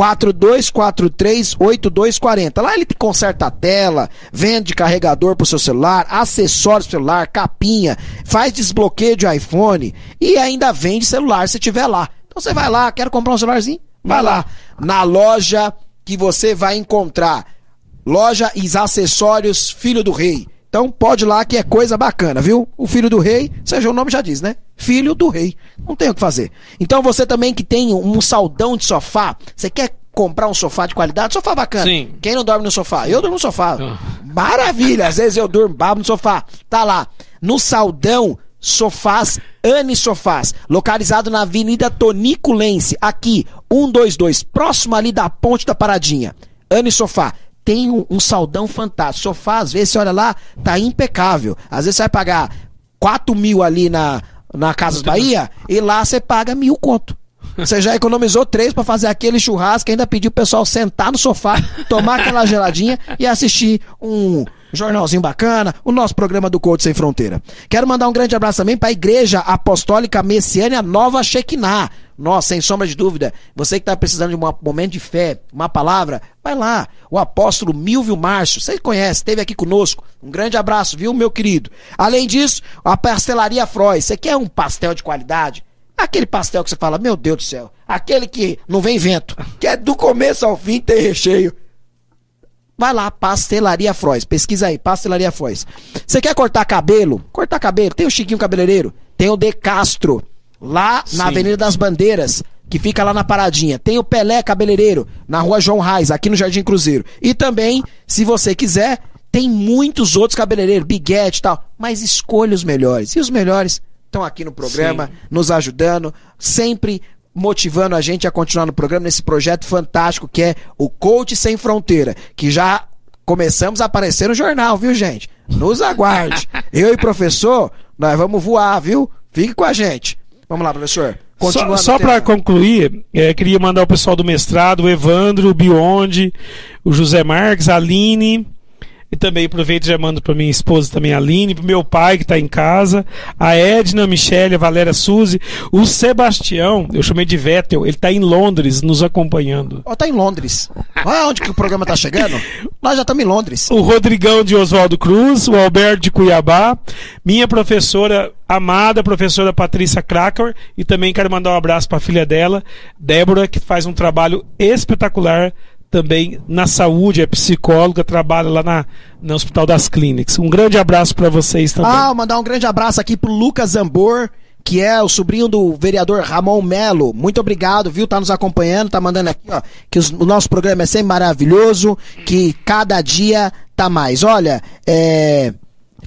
8240. 94243 8240. Lá ele conserta a tela, vende carregador pro seu celular, acessórios pro celular, capinha, faz desbloqueio de iPhone e ainda vende celular se tiver lá. Então você vai lá, quer comprar um celularzinho? Vai lá. Na loja que você vai encontrar. Loja e acessórios Filho do Rei. Então pode ir lá que é coisa bacana, viu? O Filho do Rei, seja o nome já diz, né? Filho do Rei. Não tem o que fazer. Então você também que tem um saldão de sofá, você quer comprar um sofá de qualidade? Sofá bacana. Sim. Quem não dorme no sofá? Eu durmo no sofá. Ah. Maravilha! Às vezes eu durmo babo no sofá. Tá lá. No saldão Sofás Anne Sofás, localizado na Avenida Tonico Lense, aqui, 122, próximo ali da Ponte da Paradinha. Anne Sofá. Tem um, um saldão fantástico. Sofá, às vezes, você olha lá, tá impecável. Às vezes você vai pagar 4 mil ali na, na Casas Bahia e lá você paga mil conto. Você já economizou três pra fazer aquele churrasco, ainda pediu o pessoal sentar no sofá, tomar aquela geladinha e assistir um jornalzinho bacana, o nosso programa do Coach Sem Fronteira. Quero mandar um grande abraço também pra Igreja Apostólica Messiânia Nova Shekinah. Nossa, sem sombra de dúvida, você que tá precisando de um momento de fé, uma palavra, vai lá. O apóstolo Milvio Márcio, você conhece, esteve aqui conosco. Um grande abraço, viu, meu querido? Além disso, a pastelaria Freud. Você quer um pastel de qualidade? Aquele pastel que você fala, meu Deus do céu, aquele que não vem vento, que é do começo ao fim tem recheio. Vai lá, Pastelaria Frois. Pesquisa aí, Pastelaria Frois. Você quer cortar cabelo? Cortar cabelo. Tem o Chiquinho Cabeleireiro. Tem o De Castro. Lá na Sim. Avenida das Bandeiras. Que fica lá na Paradinha. Tem o Pelé Cabeleireiro. Na rua João Reis, aqui no Jardim Cruzeiro. E também, se você quiser, tem muitos outros cabeleireiros. Biguete e tal. Mas escolha os melhores. E os melhores estão aqui no programa, Sim. nos ajudando. Sempre motivando a gente a continuar no programa nesse projeto fantástico que é o Coach Sem Fronteira, que já começamos a aparecer no jornal, viu, gente? Nos aguarde. Eu e professor, nós vamos voar, viu? Fique com a gente. Vamos lá, professor. Só, Continuando só para concluir, é, queria mandar o pessoal do mestrado, o Evandro, o Bionde, o José Marques, a Aline. E também aproveito e já mando para minha esposa também, a Aline, pro meu pai que está em casa, a Edna, a Michele, a Valéria Suzy, o Sebastião, eu chamei de Vettel, ele está em Londres nos acompanhando. Ó, tá em Londres. Olha onde que o programa tá chegando. Nós já estamos em Londres. O Rodrigão de Oswaldo Cruz, o Alberto de Cuiabá, minha professora amada, professora Patrícia Krakow, e também quero mandar um abraço para a filha dela, Débora, que faz um trabalho espetacular também na saúde, é psicóloga, trabalha lá na, no Hospital das Clínicas. Um grande abraço para vocês também. Ah, mandar um grande abraço aqui pro Lucas Zambor, que é o sobrinho do vereador Ramon Melo. Muito obrigado, viu? Tá nos acompanhando, tá mandando aqui, ó, que os- o nosso programa é sempre maravilhoso, que cada dia tá mais. Olha, é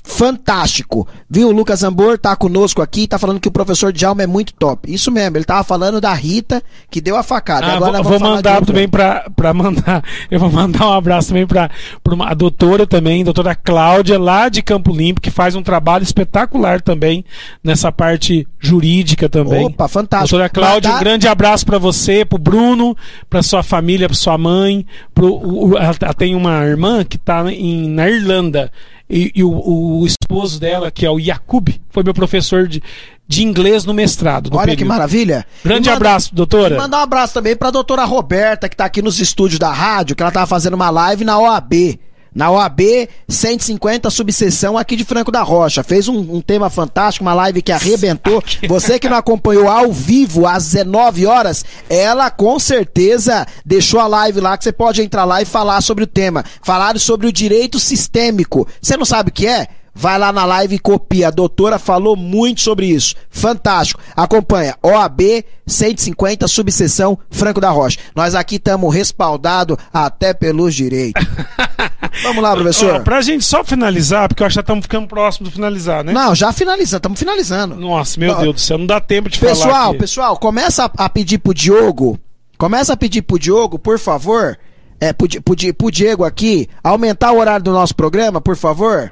fantástico. Viu? O Lucas Zambor tá conosco aqui, tá falando que o professor Djalma é muito top. Isso mesmo, ele tava falando da Rita, que deu a facada. Ah, Agora vou, vou mandar também pra, pra mandar. Eu vou mandar um abraço também pra, pra uma, a doutora também, doutora Cláudia, lá de Campo Limpo, que faz um trabalho espetacular também nessa parte jurídica também. Opa, fantástico. Doutora Cláudia, Mandar- um grande abraço pra você, pro Bruno, pra sua família, pra sua mãe. Pro, o- o- ela, ela tem uma irmã que tá em, na Irlanda. E, e o, o esposo dela, que é o Yakub, foi meu professor de, de inglês no mestrado. no Olha que período. maravilha. Grande manda- abraço, doutora. Mandar um abraço também pra doutora Roberta, que tá aqui nos estúdios da rádio, que ela tava fazendo uma live na OAB. Na OAB 150 subseção aqui de Franco da Rocha. Fez um, um tema fantástico, uma live que arrebentou. Você que não acompanhou ao vivo às 19 horas, ela com certeza deixou a live lá que você pode entrar lá e falar sobre o tema. Falaram sobre o direito sistêmico. Você não sabe o que é? Vai lá na live e copia. A doutora falou muito sobre isso. Fantástico. Acompanha. OAB 150, subseção Franco da Rocha. Nós aqui estamos respaldados até pelos direitos. Vamos lá, professor. Ó, pra gente só finalizar, porque eu acho que já estamos ficando próximo de finalizar, né? Não, já finalizando, estamos finalizando. Nossa, meu. Deus do céu, não dá tempo de falar. Pessoal, pessoal, começa a, a pedir pro Diogo. Começa a pedir pro Diogo, por favor. É, pro, pro, pro Diego aqui, aumentar o horário do nosso programa, por favor.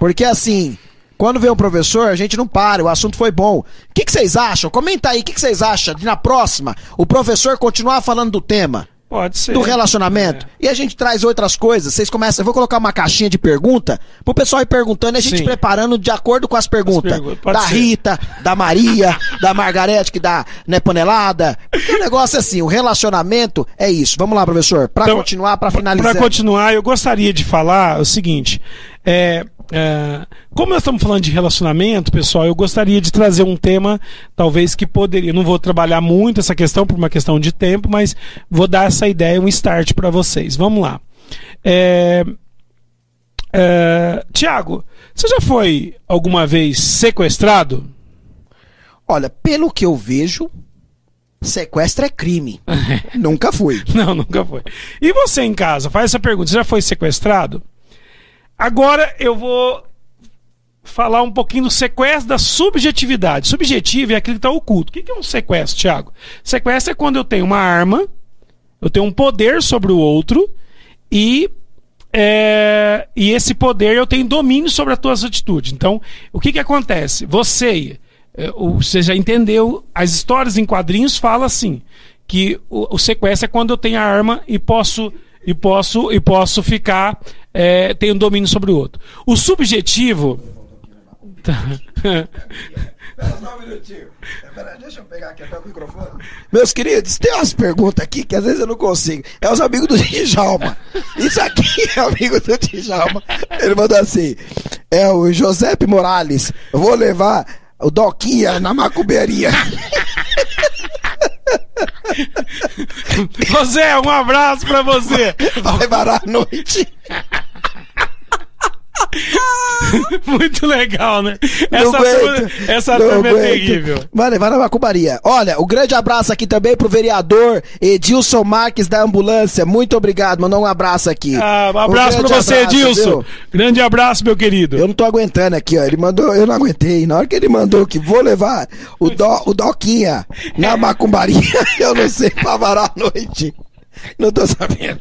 Porque assim, quando vem um professor, a gente não para, o assunto foi bom. O que, que vocês acham? Comenta aí, o que, que vocês acham de na próxima o professor continuar falando do tema? Pode ser. do relacionamento. É. E a gente traz outras coisas. Vocês começam. Eu vou colocar uma caixinha de pergunta pro pessoal ir perguntando e a gente Sim. preparando de acordo com as perguntas. perguntas, pode Da ser. Rita, da Maria, da Margarete, que dá né, panelada. Porque o negócio é assim: o relacionamento é isso. Vamos lá, professor. Pra Então, continuar, pra finalizar. Para continuar, eu gostaria de falar o seguinte: é, é, como nós estamos falando de relacionamento, pessoal, eu gostaria de trazer um tema, talvez que poderia. Não vou trabalhar muito essa questão por uma questão de tempo, mas vou dar essa ideia, um start para vocês. Vamos lá. É, é, Tiago, você já foi alguma vez sequestrado? Olha, pelo que eu vejo, sequestro é crime. Nunca fui. Não, nunca foi. E você em casa? Faz essa pergunta. Você já foi sequestrado? Agora eu vou falar um pouquinho do sequestro da subjetividade. Subjetivo é aquilo que está oculto. O que é um sequestro, Thiago? Sequestro é quando eu tenho uma arma, eu tenho um poder sobre o outro e é, e esse poder eu tenho domínio sobre as tuas atitudes. Então, o que que acontece? Você, é, você já entendeu, as histórias em quadrinhos falam assim, que o, o sequestro é quando eu tenho a arma e posso e posso e posso ficar é, tenho domínio sobre o outro. O subjetivo Tá. Um. Meus queridos, tem umas perguntas aqui que às vezes eu não consigo. É os amigos do Djalma. Isso aqui é amigo do Djalma. Ele mandou assim: é o Josepe Morales. Vou levar o Doquinha na macumberia. José, um abraço pra você. Vai varar a noite. Muito legal, né? Essa turma, essa turma é terrível. Vai levar na macumbaria. Olha, o grande abraço aqui também pro vereador Edilson Marques da ambulância. Muito obrigado. Mandou um abraço aqui. Ah, um abraço grande pra você, abraço, Edilson. viu? Grande abraço, meu querido. Eu não tô aguentando aqui, ó. Ele mandou, eu não aguentei. Na hora que ele mandou que vou levar o, do, o Doquinha na macumbaria, eu não sei pra varar a noite. Não tô sabendo.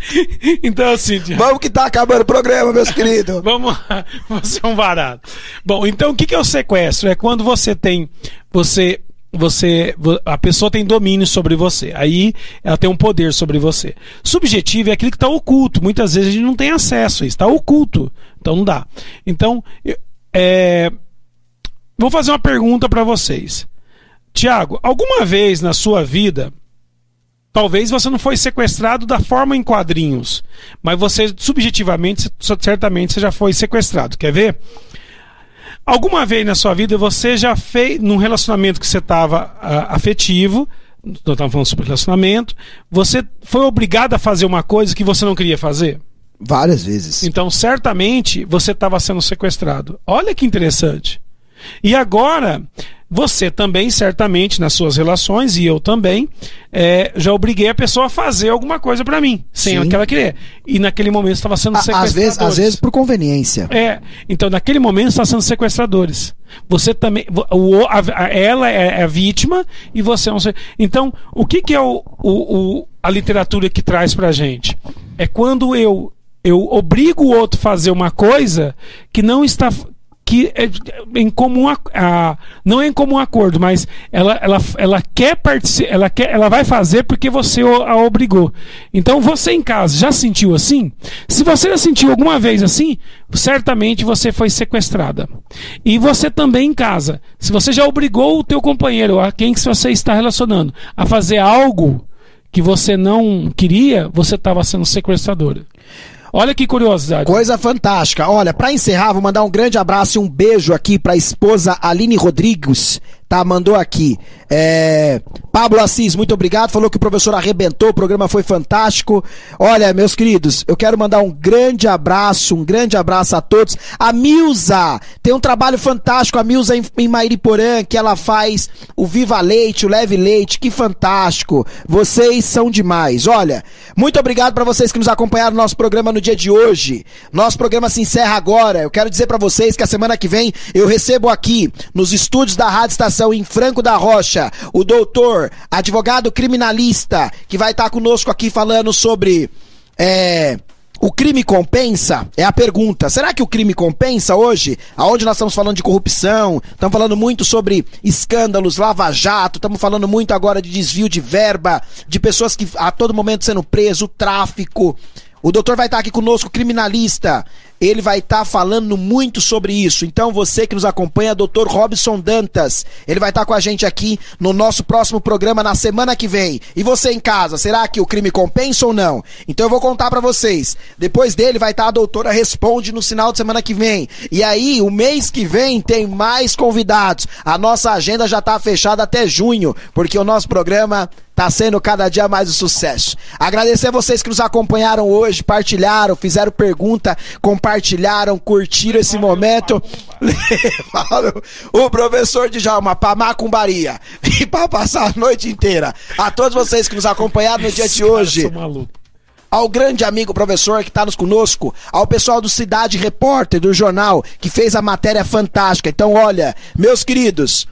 Então, assim, Vamos que tá acabando o programa, meus queridos. vamos lá. Você é um barato. Bom, então o que que é o sequestro? É quando você tem. Você. Você, vo- a pessoa tem domínio sobre você, aí ela tem um poder sobre você. Subjetivo é aquilo que está oculto. Muitas vezes a gente não tem acesso a isso, está oculto, então não dá. Então, é, vou fazer uma pergunta para vocês. Tiago, alguma vez na sua vida Talvez você não foi sequestrado da forma em quadrinhos, mas você subjetivamente, certamente você já foi sequestrado. Quer ver? Alguma vez na sua vida você já fez, num relacionamento que você estava afetivo, nós estamos falando sobre relacionamento, você foi obrigado a fazer uma coisa que você não queria fazer? Várias vezes. Então, certamente, você estava sendo sequestrado. Olha que interessante. E agora, você também, certamente, nas suas relações, e eu também, é, já obriguei a pessoa a fazer alguma coisa para mim, sem Sim. que ela querer. E naquele momento estava sendo A- Às vezes, sequestradores. às vezes por conveniência. É, então naquele momento está sendo sequestradores. Você também, o, a- ela é a vítima e você é um. Então, o que, que é o, o- o- a literatura que traz pra gente? É quando eu eu obrigo o outro a fazer uma coisa que não está que é em comum a, a- não é em comum acordo, mas ela, ela, ela quer participar, ela quer, ela vai fazer porque você a obrigou. Então você em casa já sentiu assim? Se você já sentiu alguma vez assim, certamente você foi sequestrada. E você também em casa, se você já obrigou o teu companheiro, a quem que você está relacionando, a fazer algo que você não queria, você estava sendo sequestradora. Olha que curiosidade. Coisa fantástica. Olha, pra encerrar, vou mandar um grande abraço e um beijo aqui pra esposa Aline Rodrigues, Tá, mandou aqui. É, Pablo Assis, muito obrigado. Falou que o professor arrebentou, o programa foi fantástico. Olha, meus queridos, eu quero mandar um grande abraço, um grande abraço a todos. A Milza tem um trabalho fantástico, a Milza em, em Mairiporã, que ela faz o Viva Leite, o Leve Leite, que fantástico. Vocês são demais. Olha, muito obrigado para vocês que nos acompanharam no nosso programa no dia de hoje. Nosso programa se encerra agora. Eu quero dizer para vocês que a semana que vem eu recebo aqui nos estúdios da Rádio Estação em Franco da Rocha o doutor, advogado criminalista, que vai estar conosco aqui falando sobre é, o crime compensa? É a pergunta. Será que o crime compensa hoje? Aonde nós estamos falando de corrupção, estamos falando muito sobre escândalos, lava-jato, estamos falando muito agora de desvio de verba, de pessoas que a todo momento sendo preso, tráfico. O doutor vai estar aqui conosco, criminalista. Ele vai estar falando muito sobre isso. Então, você que nos acompanha, doutor Robson Dantas, ele vai estar com a gente aqui no nosso próximo programa na semana que vem. E você em casa, será que o crime compensa ou não? Então, eu vou contar para vocês. Depois dele vai estar a doutora Responde no final de semana que vem. E aí, o mês que vem tem mais convidados. A nossa agenda já está fechada até junho, porque o nosso programa tá sendo cada dia mais um sucesso. Agradecer a vocês que nos acompanharam hoje, partilharam, fizeram pergunta, compartilharam, curtiram esse momento. Levaram o professor de Jalma pra macumbaria e pra passar a noite inteira. A todos vocês que nos acompanharam no dia de hoje ao grande amigo professor que está nos conosco, ao pessoal do Cidade Repórter do jornal que fez a matéria fantástica. Então, olha, meus queridos,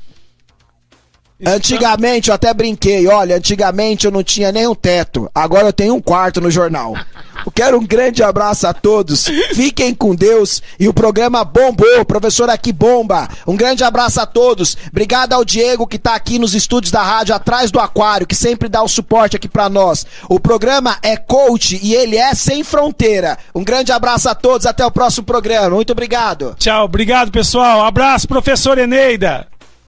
Antigamente eu até brinquei, olha, antigamente eu não tinha nem um teto, agora eu tenho um quarto no jornal. Eu quero um grande abraço a todos, fiquem com Deus e o programa bombou, professor aqui bomba. Um grande abraço a todos, obrigado ao Diego que tá aqui nos estúdios da rádio atrás do aquário, que sempre dá o suporte aqui para nós. O programa é coach e ele é sem fronteira. Um grande abraço a todos, até o próximo programa, muito obrigado. Tchau, obrigado pessoal, abraço professor Eneida.